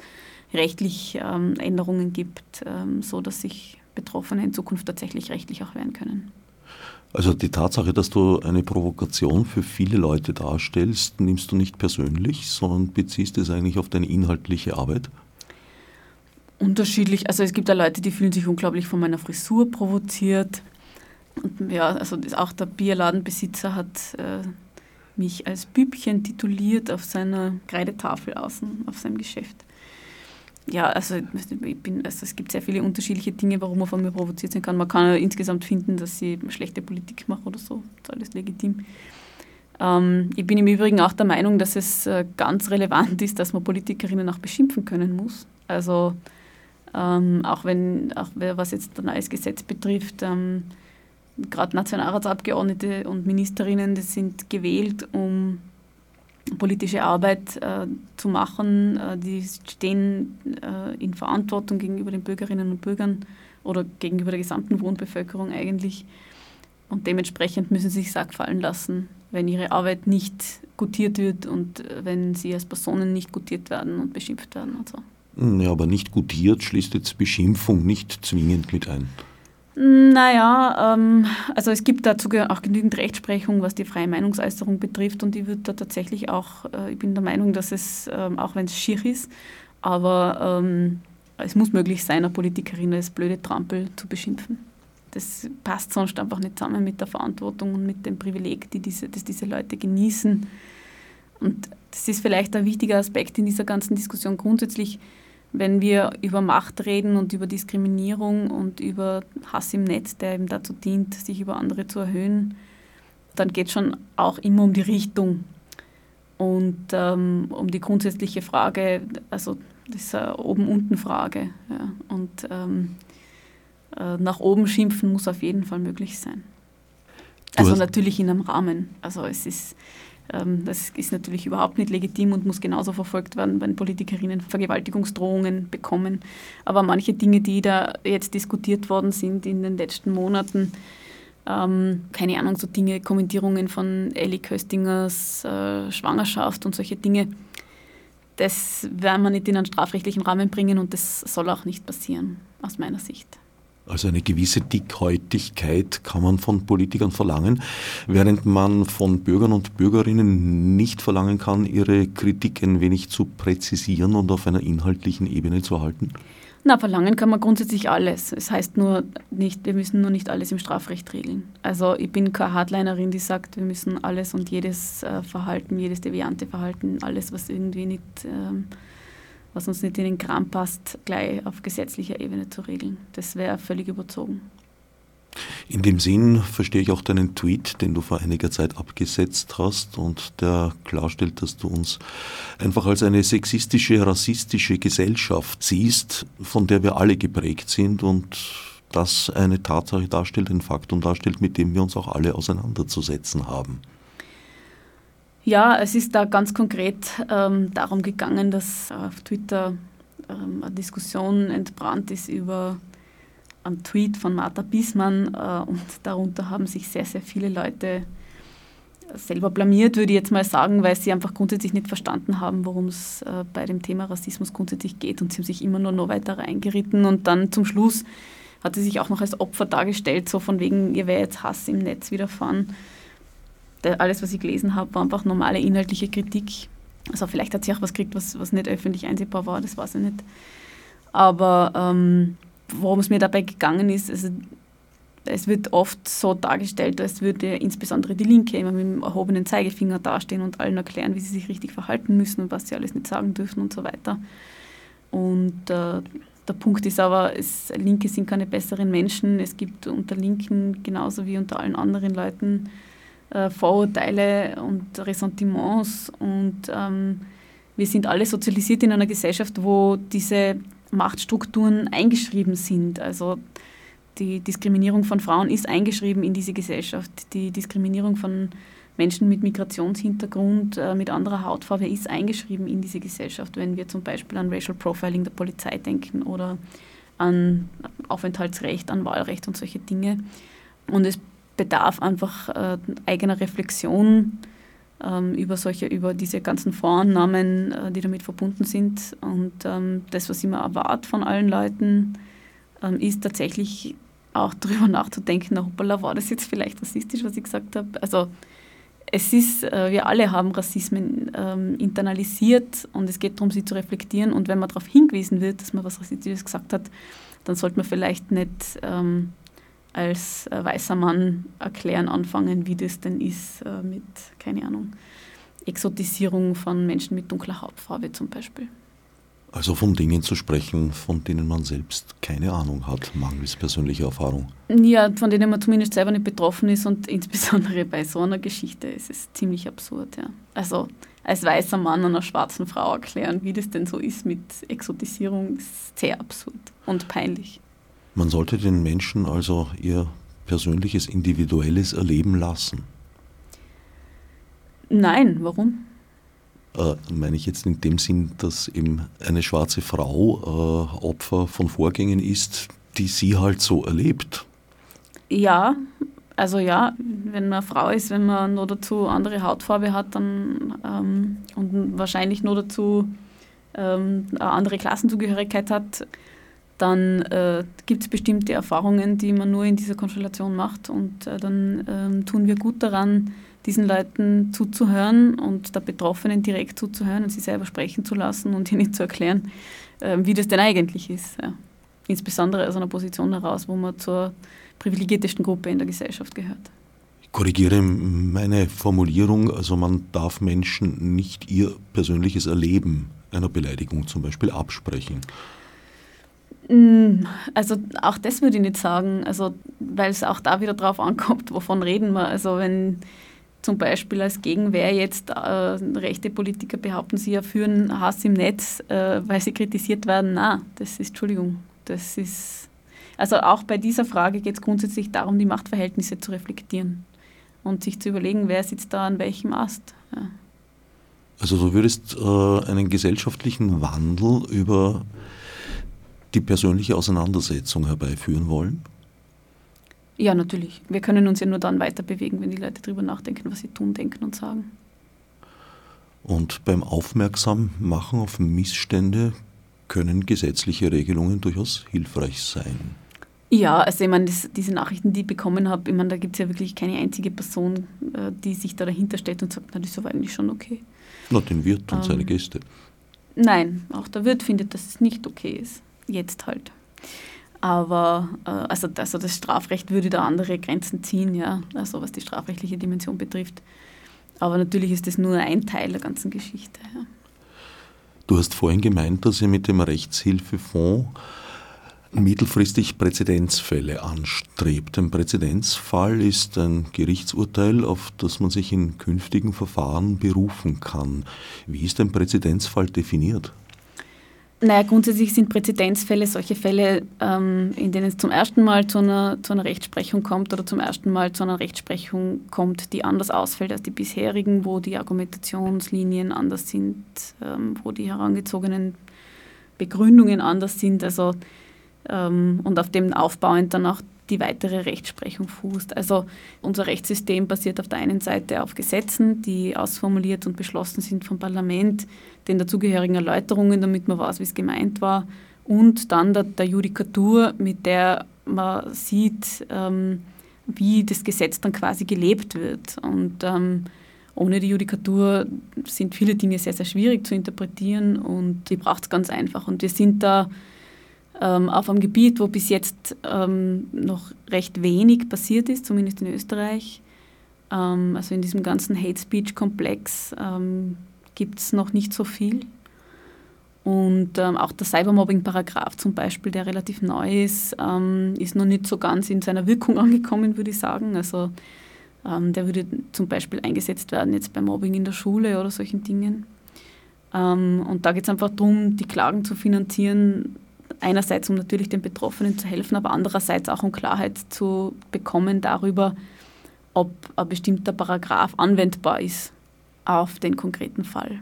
rechtlich ähm, Änderungen gibt, ähm, so dass sich Betroffene in Zukunft tatsächlich rechtlich auch wehren können. Also die Tatsache, dass du eine Provokation für viele Leute darstellst, nimmst du nicht persönlich, sondern beziehst es eigentlich auf deine inhaltliche Arbeit? Unterschiedlich. Also es gibt ja Leute, die fühlen sich unglaublich von meiner Frisur provoziert. Und ja, also auch der Bierladenbesitzer hat äh, mich als Bübchen tituliert auf seiner Kreidetafel außen auf seinem Geschäft ja, also, ich bin, also es gibt sehr viele unterschiedliche Dinge, warum man von mir provoziert sein kann. Man kann ja insgesamt finden, dass ich schlechte Politik mache oder so. Das ist alles legitim. Ähm, ich bin im Übrigen auch der Meinung, dass es äh, ganz relevant ist, dass man Politikerinnen auch beschimpfen können muss. Also ähm, auch wenn, auch was jetzt ein neues Gesetz betrifft, ähm, gerade Nationalratsabgeordnete und Ministerinnen, die sind gewählt, um politische Arbeit äh, zu machen. Äh, die stehen äh, in Verantwortung gegenüber den Bürgerinnen und Bürgern oder gegenüber der gesamten Wohnbevölkerung eigentlich. Und dementsprechend müssen sie sich Sack fallen lassen, wenn ihre Arbeit nicht gutiert wird und äh, wenn sie als Personen nicht gutiert werden und beschimpft werden und so. Ja, aber nicht gutiert schließt jetzt Beschimpfung nicht zwingend mit ein. Naja, ähm, also es gibt dazu auch genügend Rechtsprechung, was die freie Meinungsäußerung betrifft und die wird da tatsächlich auch, äh, ich bin der Meinung, dass es, ähm, auch wenn es schier ist, aber ähm, es muss möglich sein, eine Politikerin als blöde Trampel zu beschimpfen. Das passt sonst einfach nicht zusammen mit der Verantwortung und mit dem Privileg, die diese, das diese Leute genießen. Und das ist vielleicht ein wichtiger Aspekt in dieser ganzen Diskussion grundsätzlich wenn wir über Macht reden und über Diskriminierung und über Hass im Netz, der eben dazu dient, sich über andere zu erhöhen, dann geht es schon auch immer um die Richtung und ähm, um die grundsätzliche Frage, also das ist eine Oben-Unten-Frage. Ja. Und ähm, äh, nach oben schimpfen muss auf jeden Fall möglich sein. also natürlich in einem Rahmen. Also es ist das ist natürlich überhaupt nicht legitim und muss genauso verfolgt werden, wenn Politikerinnen Vergewaltigungsdrohungen bekommen. Aber manche Dinge, die da jetzt diskutiert worden sind in den letzten Monaten, ähm, keine Ahnung, so Dinge, Kommentierungen von Ellie Köstingers äh, Schwangerschaft und solche Dinge, das werden wir nicht in einen strafrechtlichen Rahmen bringen und das soll auch nicht passieren, aus meiner Sicht. Also eine gewisse Dickhäutigkeit kann man von Politikern verlangen, während man von Bürgern und Bürgerinnen nicht verlangen kann, ihre Kritik ein wenig zu präzisieren und auf einer inhaltlichen Ebene zu halten? Na, verlangen kann man grundsätzlich alles. Es heißt nur nicht, wir müssen nur nicht alles im Strafrecht regeln. Also ich bin keine Hardlinerin, die sagt, wir müssen alles und jedes äh, Verhalten, jedes deviante Verhalten, alles, was irgendwie nicht ähm, was uns nicht in den Kram passt, gleich auf gesetzlicher Ebene zu regeln. Das wäre völlig überzogen. In dem Sinn verstehe ich auch deinen Tweet, den du vor einiger Zeit abgesetzt hast und der klarstellt, dass du uns einfach als eine sexistische, rassistische Gesellschaft siehst, von der wir alle geprägt sind und das eine Tatsache darstellt, ein Faktum darstellt, mit dem wir uns auch alle auseinanderzusetzen haben. Ja, es ist da ganz konkret ähm, darum gegangen, dass auf Twitter ähm, eine Diskussion entbrannt ist über einen Tweet von Martha Bismann äh, und darunter haben sich sehr, sehr viele Leute selber blamiert, würde ich jetzt mal sagen, weil sie einfach grundsätzlich nicht verstanden haben, worum es äh, bei dem Thema Rassismus grundsätzlich geht und sie haben sich immer nur noch weiter reingeritten. Und dann zum Schluss hat sie sich auch noch als Opfer dargestellt, so von wegen, ihr wäre jetzt Hass im Netz widerfahren alles, was ich gelesen habe, war einfach normale inhaltliche Kritik. Also vielleicht hat sie auch was gekriegt, was, was nicht öffentlich einsehbar war, das weiß ich nicht. Aber ähm, worum es mir dabei gegangen ist, also es wird oft so dargestellt, als würde insbesondere die Linke immer mit dem erhobenen Zeigefinger dastehen und allen erklären, wie sie sich richtig verhalten müssen und was sie alles nicht sagen dürfen und so weiter. Und äh, der Punkt ist aber, es, Linke sind keine besseren Menschen. Es gibt unter Linken genauso wie unter allen anderen Leuten äh, Vorurteile und Ressentiments und ähm, wir sind alle sozialisiert in einer Gesellschaft, wo diese Machtstrukturen eingeschrieben sind. Also die Diskriminierung von Frauen ist eingeschrieben in diese Gesellschaft. Die Diskriminierung von Menschen mit Migrationshintergrund, äh, mit anderer Hautfarbe ist eingeschrieben in diese Gesellschaft. Wenn wir zum Beispiel an Racial Profiling der Polizei denken oder an Aufenthaltsrecht, an Wahlrecht und solche Dinge. Und es bedarf einfach äh, eigener Reflexion ähm, über solche, über diese ganzen Vorannahmen, äh, die damit verbunden sind. Und ähm, das, was ich mir erwarte von allen Leuten, ähm, ist tatsächlich auch darüber nachzudenken, na hoppala, war das jetzt vielleicht rassistisch, was ich gesagt habe? Also es ist, äh, wir alle haben Rassismen ähm, internalisiert und es geht darum, sie zu reflektieren. Und wenn man darauf hingewiesen wird, dass man was Rassistisches gesagt hat, dann sollte man vielleicht nicht ähm, als äh, weißer Mann erklären anfangen, wie das denn ist äh, mit, keine Ahnung, Exotisierung von Menschen mit dunkler Hautfarbe zum Beispiel. Also von Dingen zu sprechen, von denen man selbst keine Ahnung hat, mangels persönlicher Erfahrung. Ja, von denen man zumindest selber nicht betroffen ist und insbesondere bei so einer Geschichte ist es ziemlich absurd, ja. Also als weißer Mann einer schwarzen Frau erklären, wie das denn so ist mit Exotisierung, ist sehr absurd und peinlich. Man sollte den Menschen also ihr persönliches, individuelles Erleben lassen. Nein, warum? Äh, meine ich jetzt in dem Sinn, dass eben eine schwarze Frau äh, Opfer von Vorgängen ist, die sie halt so erlebt. Ja, also ja, wenn man Frau ist, wenn man nur dazu andere Hautfarbe hat dann, ähm, und wahrscheinlich nur dazu ähm, eine andere Klassenzugehörigkeit hat, dann äh, gibt es bestimmte Erfahrungen, die man nur in dieser Konstellation macht und äh, dann ähm, tun wir gut daran, diesen Leuten zuzuhören und der Betroffenen direkt zuzuhören und sie selber sprechen zu lassen und ihnen zu erklären, äh, wie das denn eigentlich ist. Ja. Insbesondere aus einer Position heraus, wo man zur privilegiertesten Gruppe in der Gesellschaft gehört. Ich korrigiere meine Formulierung, also man darf Menschen nicht ihr persönliches Erleben einer Beleidigung zum Beispiel absprechen. Also auch das würde ich nicht sagen, also weil es auch da wieder drauf ankommt, wovon reden wir. Also wenn zum Beispiel als Gegenwehr jetzt äh, rechte Politiker behaupten, sie erführen Hass im Netz, äh, weil sie kritisiert werden. Na, das ist, Entschuldigung, das ist, also auch bei dieser Frage geht es grundsätzlich darum, die Machtverhältnisse zu reflektieren und sich zu überlegen, wer sitzt da an welchem Ast. Ja. Also du würdest äh, einen gesellschaftlichen Wandel über die persönliche Auseinandersetzung herbeiführen wollen? Ja, natürlich. Wir können uns ja nur dann weiter bewegen, wenn die Leute darüber nachdenken, was sie tun, denken und sagen. Und beim Aufmerksammachen auf Missstände können gesetzliche Regelungen durchaus hilfreich sein. Ja, also ich meine, das, diese Nachrichten, die ich bekommen habe, ich meine, da gibt es ja wirklich keine einzige Person, äh, die sich da dahinter steht und sagt, na, das ist aber eigentlich schon okay. Na, den Wirt und ähm, seine Gäste. Nein, auch der Wirt findet, dass es nicht okay ist. Jetzt halt. Aber äh, also, also das Strafrecht würde da andere Grenzen ziehen, ja, also was die strafrechtliche Dimension betrifft. Aber natürlich ist das nur ein Teil der ganzen Geschichte. Ja. Du hast vorhin gemeint, dass ihr mit dem Rechtshilfefonds mittelfristig Präzedenzfälle anstrebt. Ein Präzedenzfall ist ein Gerichtsurteil, auf das man sich in künftigen Verfahren berufen kann. Wie ist ein Präzedenzfall definiert? Naja, grundsätzlich sind Präzedenzfälle solche Fälle, ähm, in denen es zum ersten Mal zu einer, zu einer Rechtsprechung kommt oder zum ersten Mal zu einer Rechtsprechung kommt, die anders ausfällt als die bisherigen, wo die Argumentationslinien anders sind, ähm, wo die herangezogenen Begründungen anders sind. Also, ähm, und auf dem aufbauend dann auch die weitere Rechtsprechung fußt. Also unser Rechtssystem basiert auf der einen Seite auf Gesetzen, die ausformuliert und beschlossen sind vom Parlament, den dazugehörigen Erläuterungen, damit man weiß, wie es gemeint war, und dann der, der Judikatur, mit der man sieht, ähm, wie das Gesetz dann quasi gelebt wird. Und ähm, ohne die Judikatur sind viele Dinge sehr, sehr schwierig zu interpretieren und die braucht es ganz einfach. Und wir sind da ähm, auf einem Gebiet, wo bis jetzt ähm, noch recht wenig passiert ist, zumindest in Österreich. Ähm, also in diesem ganzen Hate Speech-Komplex ähm, gibt es noch nicht so viel. Und ähm, auch der Cybermobbing-Paragraph zum Beispiel, der relativ neu ist, ähm, ist noch nicht so ganz in seiner Wirkung angekommen, würde ich sagen. Also der würde zum Beispiel eingesetzt werden jetzt bei Mobbing in der Schule oder solchen Dingen. und da geht es einfach darum, die Klagen zu finanzieren, einerseits, um natürlich den Betroffenen zu helfen, aber andererseits auch um Klarheit zu bekommen darüber, ob ein bestimmter Paragraph anwendbar ist auf den konkreten Fall.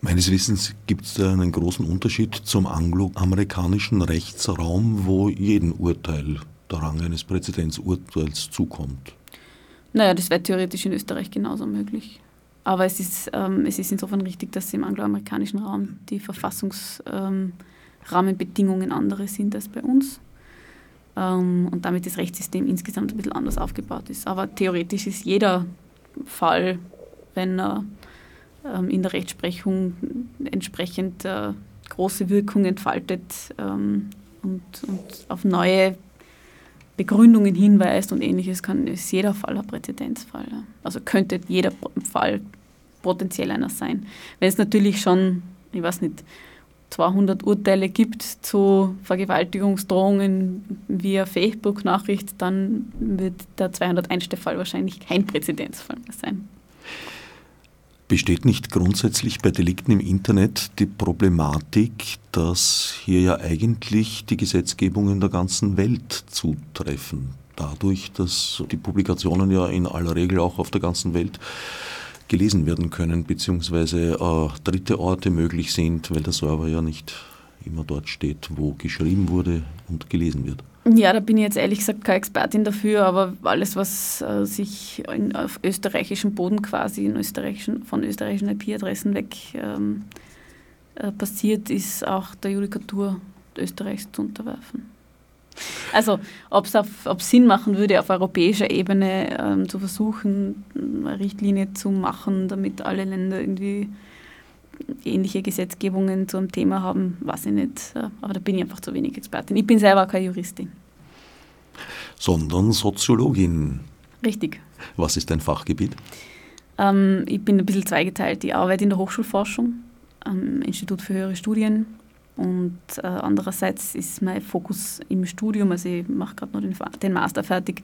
Meines Wissens gibt es da einen großen Unterschied zum angloamerikanischen Rechtsraum, wo jedem Urteil der Rang eines Präzedenzurteils zukommt. Naja, das wäre theoretisch in Österreich genauso möglich. Aber es ist, ähm, es ist insofern richtig, dass im angloamerikanischen Raum die Verfassungsrahmenbedingungen ähm, andere sind als bei uns. ähm, und damit das Rechtssystem insgesamt ein bisschen anders aufgebaut ist. Aber theoretisch ist jeder Fall, wenn er ähm, in der Rechtsprechung entsprechend äh, große Wirkung entfaltet ähm, und, und auf neue Begründungen hinweist und ähnliches, kann, ist jeder Fall ein Präzedenzfall. Also könnte jeder Fall potenziell einer sein. Wenn es natürlich schon, ich weiß nicht, 200 Urteile gibt zu Vergewaltigungsdrohungen via Facebook-Nachricht, dann wird der 201. Fall wahrscheinlich kein Präzedenzfall mehr sein. Besteht nicht grundsätzlich bei Delikten im Internet die Problematik, dass hier ja eigentlich die Gesetzgebungen der ganzen Welt zutreffen? Dadurch, dass die Publikationen ja in aller Regel auch auf der ganzen Welt gelesen werden können, beziehungsweise äh, dritte Orte möglich sind, weil der Server ja nicht immer dort steht, wo geschrieben wurde und gelesen wird. Ja, da bin ich jetzt ehrlich gesagt keine Expertin dafür, aber alles, was äh, sich in, auf österreichischem Boden quasi in österreichischen, von österreichischen IP-Adressen weg ähm, äh, passiert, ist auch der Judikatur Österreichs zu unterwerfen. Also ob es Sinn machen würde, auf europäischer Ebene ähm, zu versuchen, eine Richtlinie zu machen, damit alle Länder irgendwie ähnliche Gesetzgebungen zu einem Thema haben, weiß ich nicht. Aber da bin ich einfach zu wenig Expertin. Ich bin selber keine Juristin. Sondern Soziologin. Richtig. Was ist dein Fachgebiet? Ähm, ich bin ein bisschen zweigeteilt. Ich arbeite in der Hochschulforschung am Institut für höhere Studien und äh, andererseits ist mein Fokus im Studium, also ich mache gerade noch den, den, Master fertig,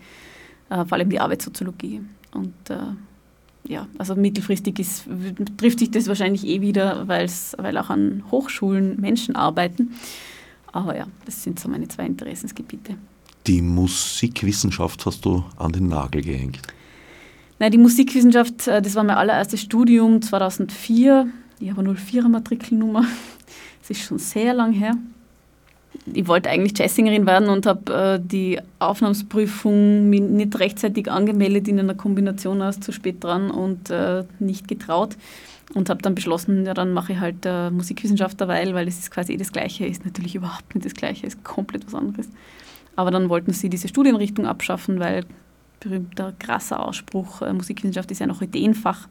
äh, vor allem die Arbeitssoziologie. Und äh, ja, also mittelfristig ist, trifft sich das wahrscheinlich eh wieder, weil auch an Hochschulen Menschen arbeiten. Aber ja, das sind so meine zwei Interessensgebiete. Die Musikwissenschaft hast du an den Nagel gehängt. Nein, die Musikwissenschaft, äh, das war mein allererstes Studium 2004. Ich habe eine 04er Matrikelnummer. Das ist schon sehr lang her ich wollte eigentlich Jazzsingerin werden und habe äh, die Aufnahmsprüfung nicht rechtzeitig angemeldet in einer Kombination aus zu spät dran und äh, nicht getraut und habe dann beschlossen, ja dann mache ich halt äh, Musikwissenschaft derweil, weil es ist quasi eh das Gleiche, ist natürlich überhaupt nicht das Gleiche, ist komplett was anderes. Aber dann wollten sie diese Studienrichtung abschaffen, weil berühmter krasser Ausspruch, äh, Musikwissenschaft ist ja noch Ideenfach.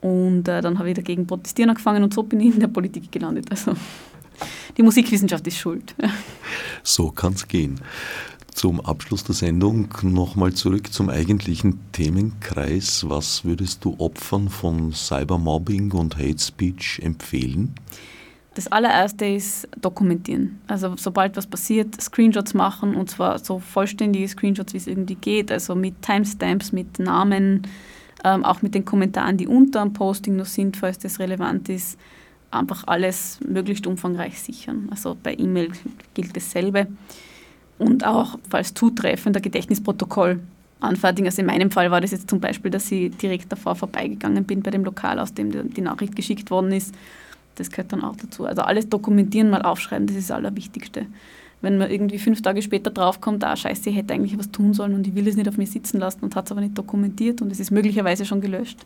Und äh, dann habe ich dagegen protestieren angefangen und so bin ich in der Politik gelandet. Also die Musikwissenschaft ist schuld. So kann es gehen. Zum Abschluss der Sendung nochmal zurück zum eigentlichen Themenkreis. Was würdest du Opfern von Cybermobbing und Hate Speech empfehlen? Das allererste ist dokumentieren. Also sobald was passiert, Screenshots machen und zwar so vollständige Screenshots, wie es irgendwie geht. Also mit Timestamps, mit Namen, ähm, auch mit den Kommentaren, die unter dem Posting noch sind, falls das relevant ist einfach alles möglichst umfangreich sichern. Also bei E-Mail gilt dasselbe. Und auch, falls zutreffend, ein Gedächtnisprotokoll anfertigen. Also in meinem Fall war das jetzt zum Beispiel, dass ich direkt davor vorbeigegangen bin bei dem Lokal, aus dem die Nachricht geschickt worden ist. Das gehört dann auch dazu. Also alles dokumentieren, mal aufschreiben, das ist das Allerwichtigste. Wenn man irgendwie fünf Tage später draufkommt, ah scheiße, ich hätte eigentlich was tun sollen und ich will es nicht auf mir sitzen lassen und hat es aber nicht dokumentiert und es ist möglicherweise schon gelöscht,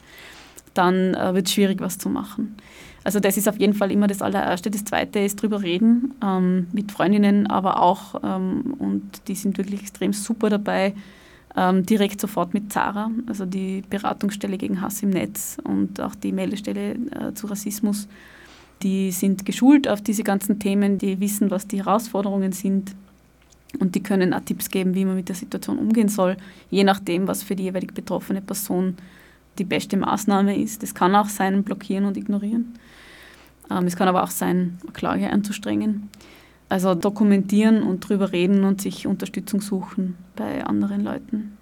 dann äh, wird es schwierig, was zu machen. Also das ist auf jeden Fall immer das allererste. Das zweite ist drüber reden ähm, mit Freundinnen, aber auch, ähm, und die sind wirklich extrem super dabei, ähm, direkt sofort mit Zara, also die Beratungsstelle gegen Hass im Netz und auch die Meldestelle äh, zu Rassismus. Die sind geschult auf diese ganzen Themen, die wissen, was die Herausforderungen sind und die können auch Tipps geben, wie man mit der Situation umgehen soll, je nachdem, was für die jeweilig betroffene Person die beste Maßnahme ist. Das kann auch sein, blockieren und ignorieren. Ähm, es kann aber auch sein, eine Klage anzustrengen. Also dokumentieren und drüber reden und sich Unterstützung suchen bei anderen Leuten.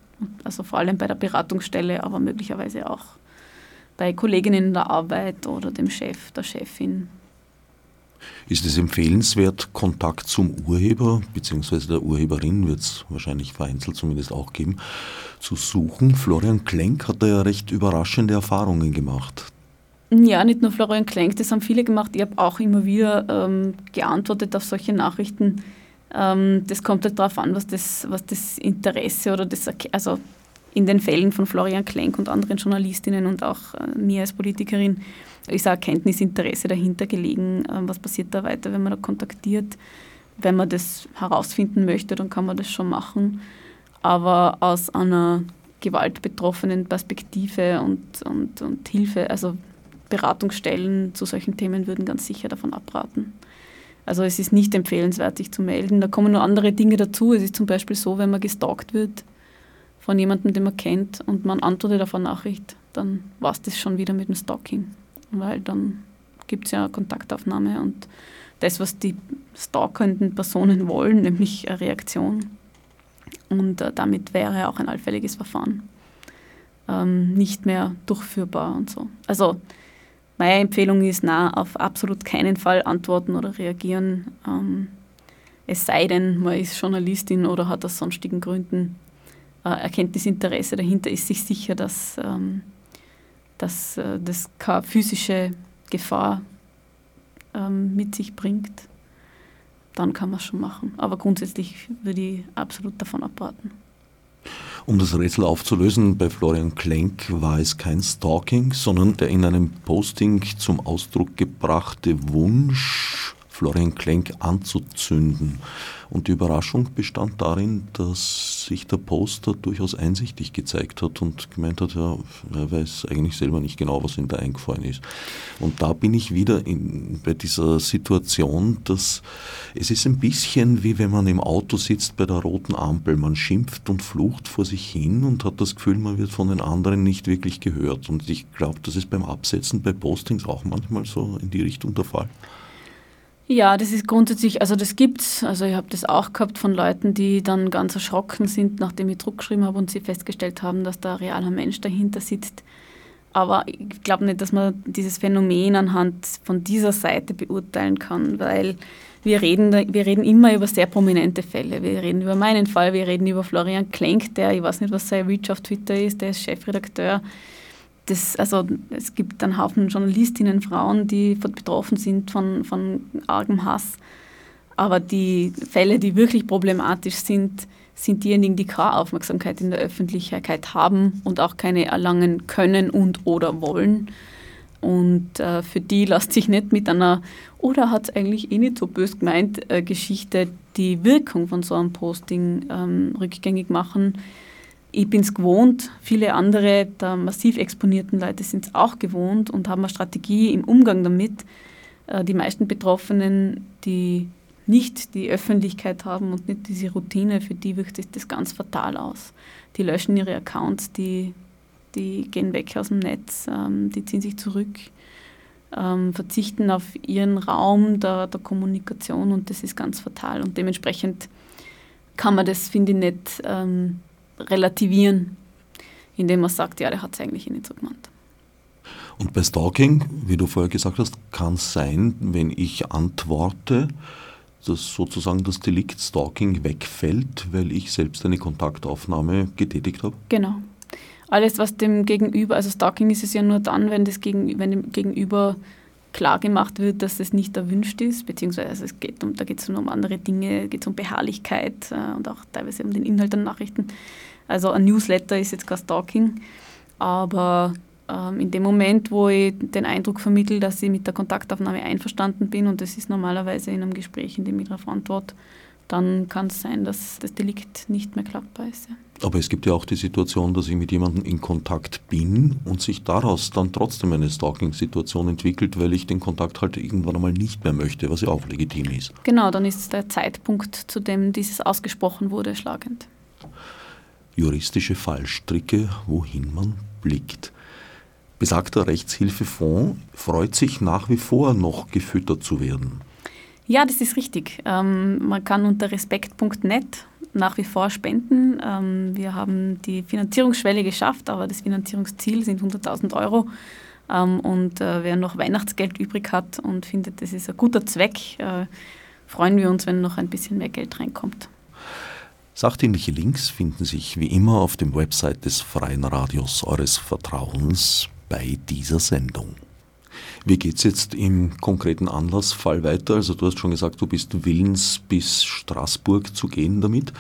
Also vor allem bei der Beratungsstelle, aber möglicherweise auch bei Kolleginnen in der Arbeit oder dem Chef, der Chefin. Ist es empfehlenswert, Kontakt zum Urheber bzw. der Urheberin wird es wahrscheinlich vereinzelt zumindest auch geben, zu suchen? Florian Klenk hat da ja recht überraschende Erfahrungen gemacht. Ja, nicht nur Florian Klenk, das haben viele gemacht. Ich habe auch immer wieder ähm, geantwortet auf solche Nachrichten. Ähm, das kommt halt darauf an, was das, was das Interesse oder das, also in den Fällen von Florian Klenk und anderen Journalistinnen und auch äh, mir als Politikerin ist ein Erkenntnisinteresse dahinter gelegen. Äh, was passiert da weiter, wenn man da kontaktiert? wenn man das herausfinden möchte, dann kann man das schon machen. Aber aus einer gewaltbetroffenen Perspektive und, und, und Hilfe, also Beratungsstellen zu solchen Themen würden ganz sicher davon abraten. Also es ist nicht empfehlenswert, sich zu melden. Da kommen nur andere Dinge dazu. Es ist zum Beispiel so, wenn man gestalkt wird von jemandem, den man kennt und man antwortet auf eine Nachricht, dann war es das schon wieder mit dem Stalking. Weil dann gibt es ja Kontaktaufnahme und das, was die stalkenden Personen wollen, nämlich eine Reaktion. Und äh, damit wäre auch ein allfälliges Verfahren ähm, nicht mehr durchführbar und so. Also meine Empfehlung ist, na, auf absolut keinen Fall antworten oder reagieren. Ähm, es sei denn, man ist Journalistin oder hat aus sonstigen Gründen Erkenntnisinteresse dahinter, ist sich sicher, dass, ähm, dass äh, das keine physische Gefahr ähm, mit sich bringt. Dann kann man es schon machen. Aber grundsätzlich würde ich absolut davon abraten. Um das Rätsel aufzulösen, bei Florian Klenk war es kein Stalking, sondern der in einem Posting zum Ausdruck gebrachte Wunsch, Florian Klenk anzuzünden. Und die Überraschung bestand darin, dass sich der Poster durchaus einsichtig gezeigt hat und gemeint hat, ja, er weiß eigentlich selber nicht genau, was ihm da eingefallen ist. Und da bin ich wieder in, bei dieser Situation, dass es ist ein bisschen wie wenn man im Auto sitzt bei der roten Ampel. Man schimpft und flucht vor sich hin und hat das Gefühl, man wird von den anderen nicht wirklich gehört. Und ich glaube, das ist beim Absetzen bei Postings auch manchmal so in die Richtung der Fall. Ja, das ist grundsätzlich, also das gibt's. Also ich habe das auch gehabt von Leuten, die dann ganz erschrocken sind, nachdem ich Druck geschrieben habe und sie festgestellt haben, dass da ein realer Mensch dahinter sitzt. Aber ich glaube nicht, dass man dieses Phänomen anhand von dieser Seite beurteilen kann, weil wir reden, wir reden immer über sehr prominente Fälle. Wir reden über meinen Fall, wir reden über Florian Klenk, der, ich weiß nicht, was sein Reach auf Twitter ist, der ist Chefredakteur das, also es gibt einen Haufen Journalistinnen, Frauen, die betroffen sind von, von argem Hass. Aber die Fälle, die wirklich problematisch sind, sind diejenigen, die keine Aufmerksamkeit in der Öffentlichkeit haben und auch keine erlangen können und oder wollen. Und äh, für die lässt sich nicht mit einer, oder hat es eigentlich eh nicht so bös gemeint, äh, Geschichte die Wirkung von so einem Posting ähm, rückgängig machen ich bin es gewohnt, viele andere der massiv exponierten Leute sind es auch gewohnt und haben eine Strategie im Umgang damit. Äh, die meisten Betroffenen, die nicht die Öffentlichkeit haben und nicht diese Routine, für die wirkt sich das ganz fatal aus. Die löschen ihre Accounts, die, die gehen weg aus dem Netz, ähm, die ziehen sich zurück, ähm, verzichten auf ihren Raum der, der Kommunikation und das ist ganz fatal. Und dementsprechend kann man das, finde ich, nicht ähm, relativieren, indem man sagt, ja, der hat es eigentlich eh nicht so gemeint. Und bei Stalking, wie du vorher gesagt hast, kann es sein, wenn ich antworte, dass sozusagen das Delikt Stalking wegfällt, weil ich selbst eine Kontaktaufnahme getätigt habe? Genau. Alles, was dem Gegenüber, also Stalking ist es ja nur dann, wenn, das gegen, wenn dem Gegenüber klar gemacht wird, dass es nicht erwünscht ist, beziehungsweise es geht um, da geht es um andere Dinge, geht es um Beharrlichkeit äh, und auch teilweise um den Inhalt der Nachrichten. Also ein Newsletter ist jetzt kein Stalking, aber ähm, in dem Moment, wo ich den Eindruck vermittle, dass ich mit der Kontaktaufnahme einverstanden bin, und das ist normalerweise in einem Gespräch, in dem ich darauf antworte, dann kann es sein, dass das Delikt nicht mehr klappbar ist. Ja. Aber es gibt ja auch die Situation, dass ich mit jemandem in Kontakt bin und sich daraus dann trotzdem eine Stalking-Situation entwickelt, weil ich den Kontakt halt irgendwann einmal nicht mehr möchte, was ja auch legitim ist. Genau, dann ist der Zeitpunkt, zu dem dieses ausgesprochen wurde, schlagend juristische Fallstricke, wohin man blickt. Besagter Rechtshilfefonds freut sich nach wie vor noch gefüttert zu werden. Ja, das ist richtig. Ähm, man kann unter respekt.net nach wie vor spenden. Ähm, wir haben die Finanzierungsschwelle geschafft, aber das Finanzierungsziel sind 100.000 Euro. Ähm, und äh, wer noch Weihnachtsgeld übrig hat und findet, das ist ein guter Zweck, äh, freuen wir uns, wenn noch ein bisschen mehr Geld reinkommt. Sachdienliche Links finden sich wie immer auf dem Website des Freien Radios eures Vertrauens bei dieser Sendung. Wie geht es jetzt im konkreten Anlassfall weiter? Also du hast schon gesagt, du bist willens, bis Straßburg zu gehen damit.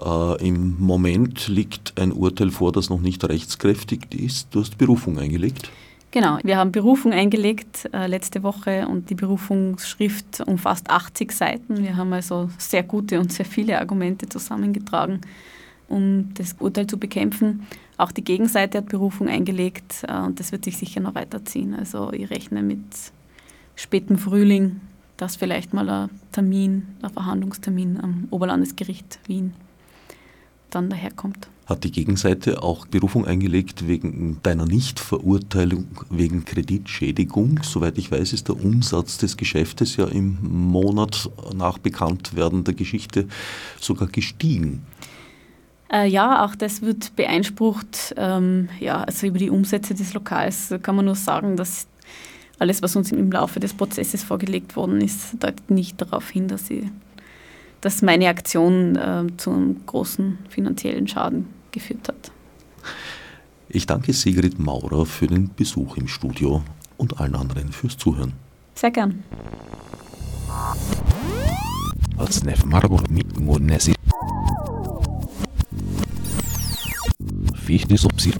Äh, Im Moment liegt ein Urteil vor, das noch nicht rechtskräftig ist. Du hast Berufung eingelegt. Genau, wir haben Berufung eingelegt äh, letzte Woche und die Berufungsschrift umfasst 80 Seiten. Wir haben also sehr gute und sehr viele Argumente zusammengetragen, um das Urteil zu bekämpfen. Auch die Gegenseite hat Berufung eingelegt äh, und das wird sich sicher noch weiterziehen. Also ich rechne mit spätem Frühling, dass vielleicht mal ein Termin, ein Verhandlungstermin am Oberlandesgericht Wien dann daherkommt. Hat die Gegenseite auch Berufung eingelegt wegen deiner Nichtverurteilung wegen Kreditschädigung? Soweit ich weiß, ist der Umsatz des Geschäftes ja im Monat nach Bekanntwerden der Geschichte sogar gestiegen. Äh, ja, auch das wird beeinsprucht. Ähm, ja, also über die Umsätze des Lokals kann man nur sagen, dass alles, was uns im Laufe des Prozesses vorgelegt worden ist, deutet nicht darauf hin, dass sie dass meine Aktion äh, zu einem großen finanziellen Schaden geführt hat. Ich danke Sigrid Maurer für den Besuch im Studio und allen anderen fürs Zuhören. Sehr gern. Als Nef Margot mit Nesi. Fichtes ob sie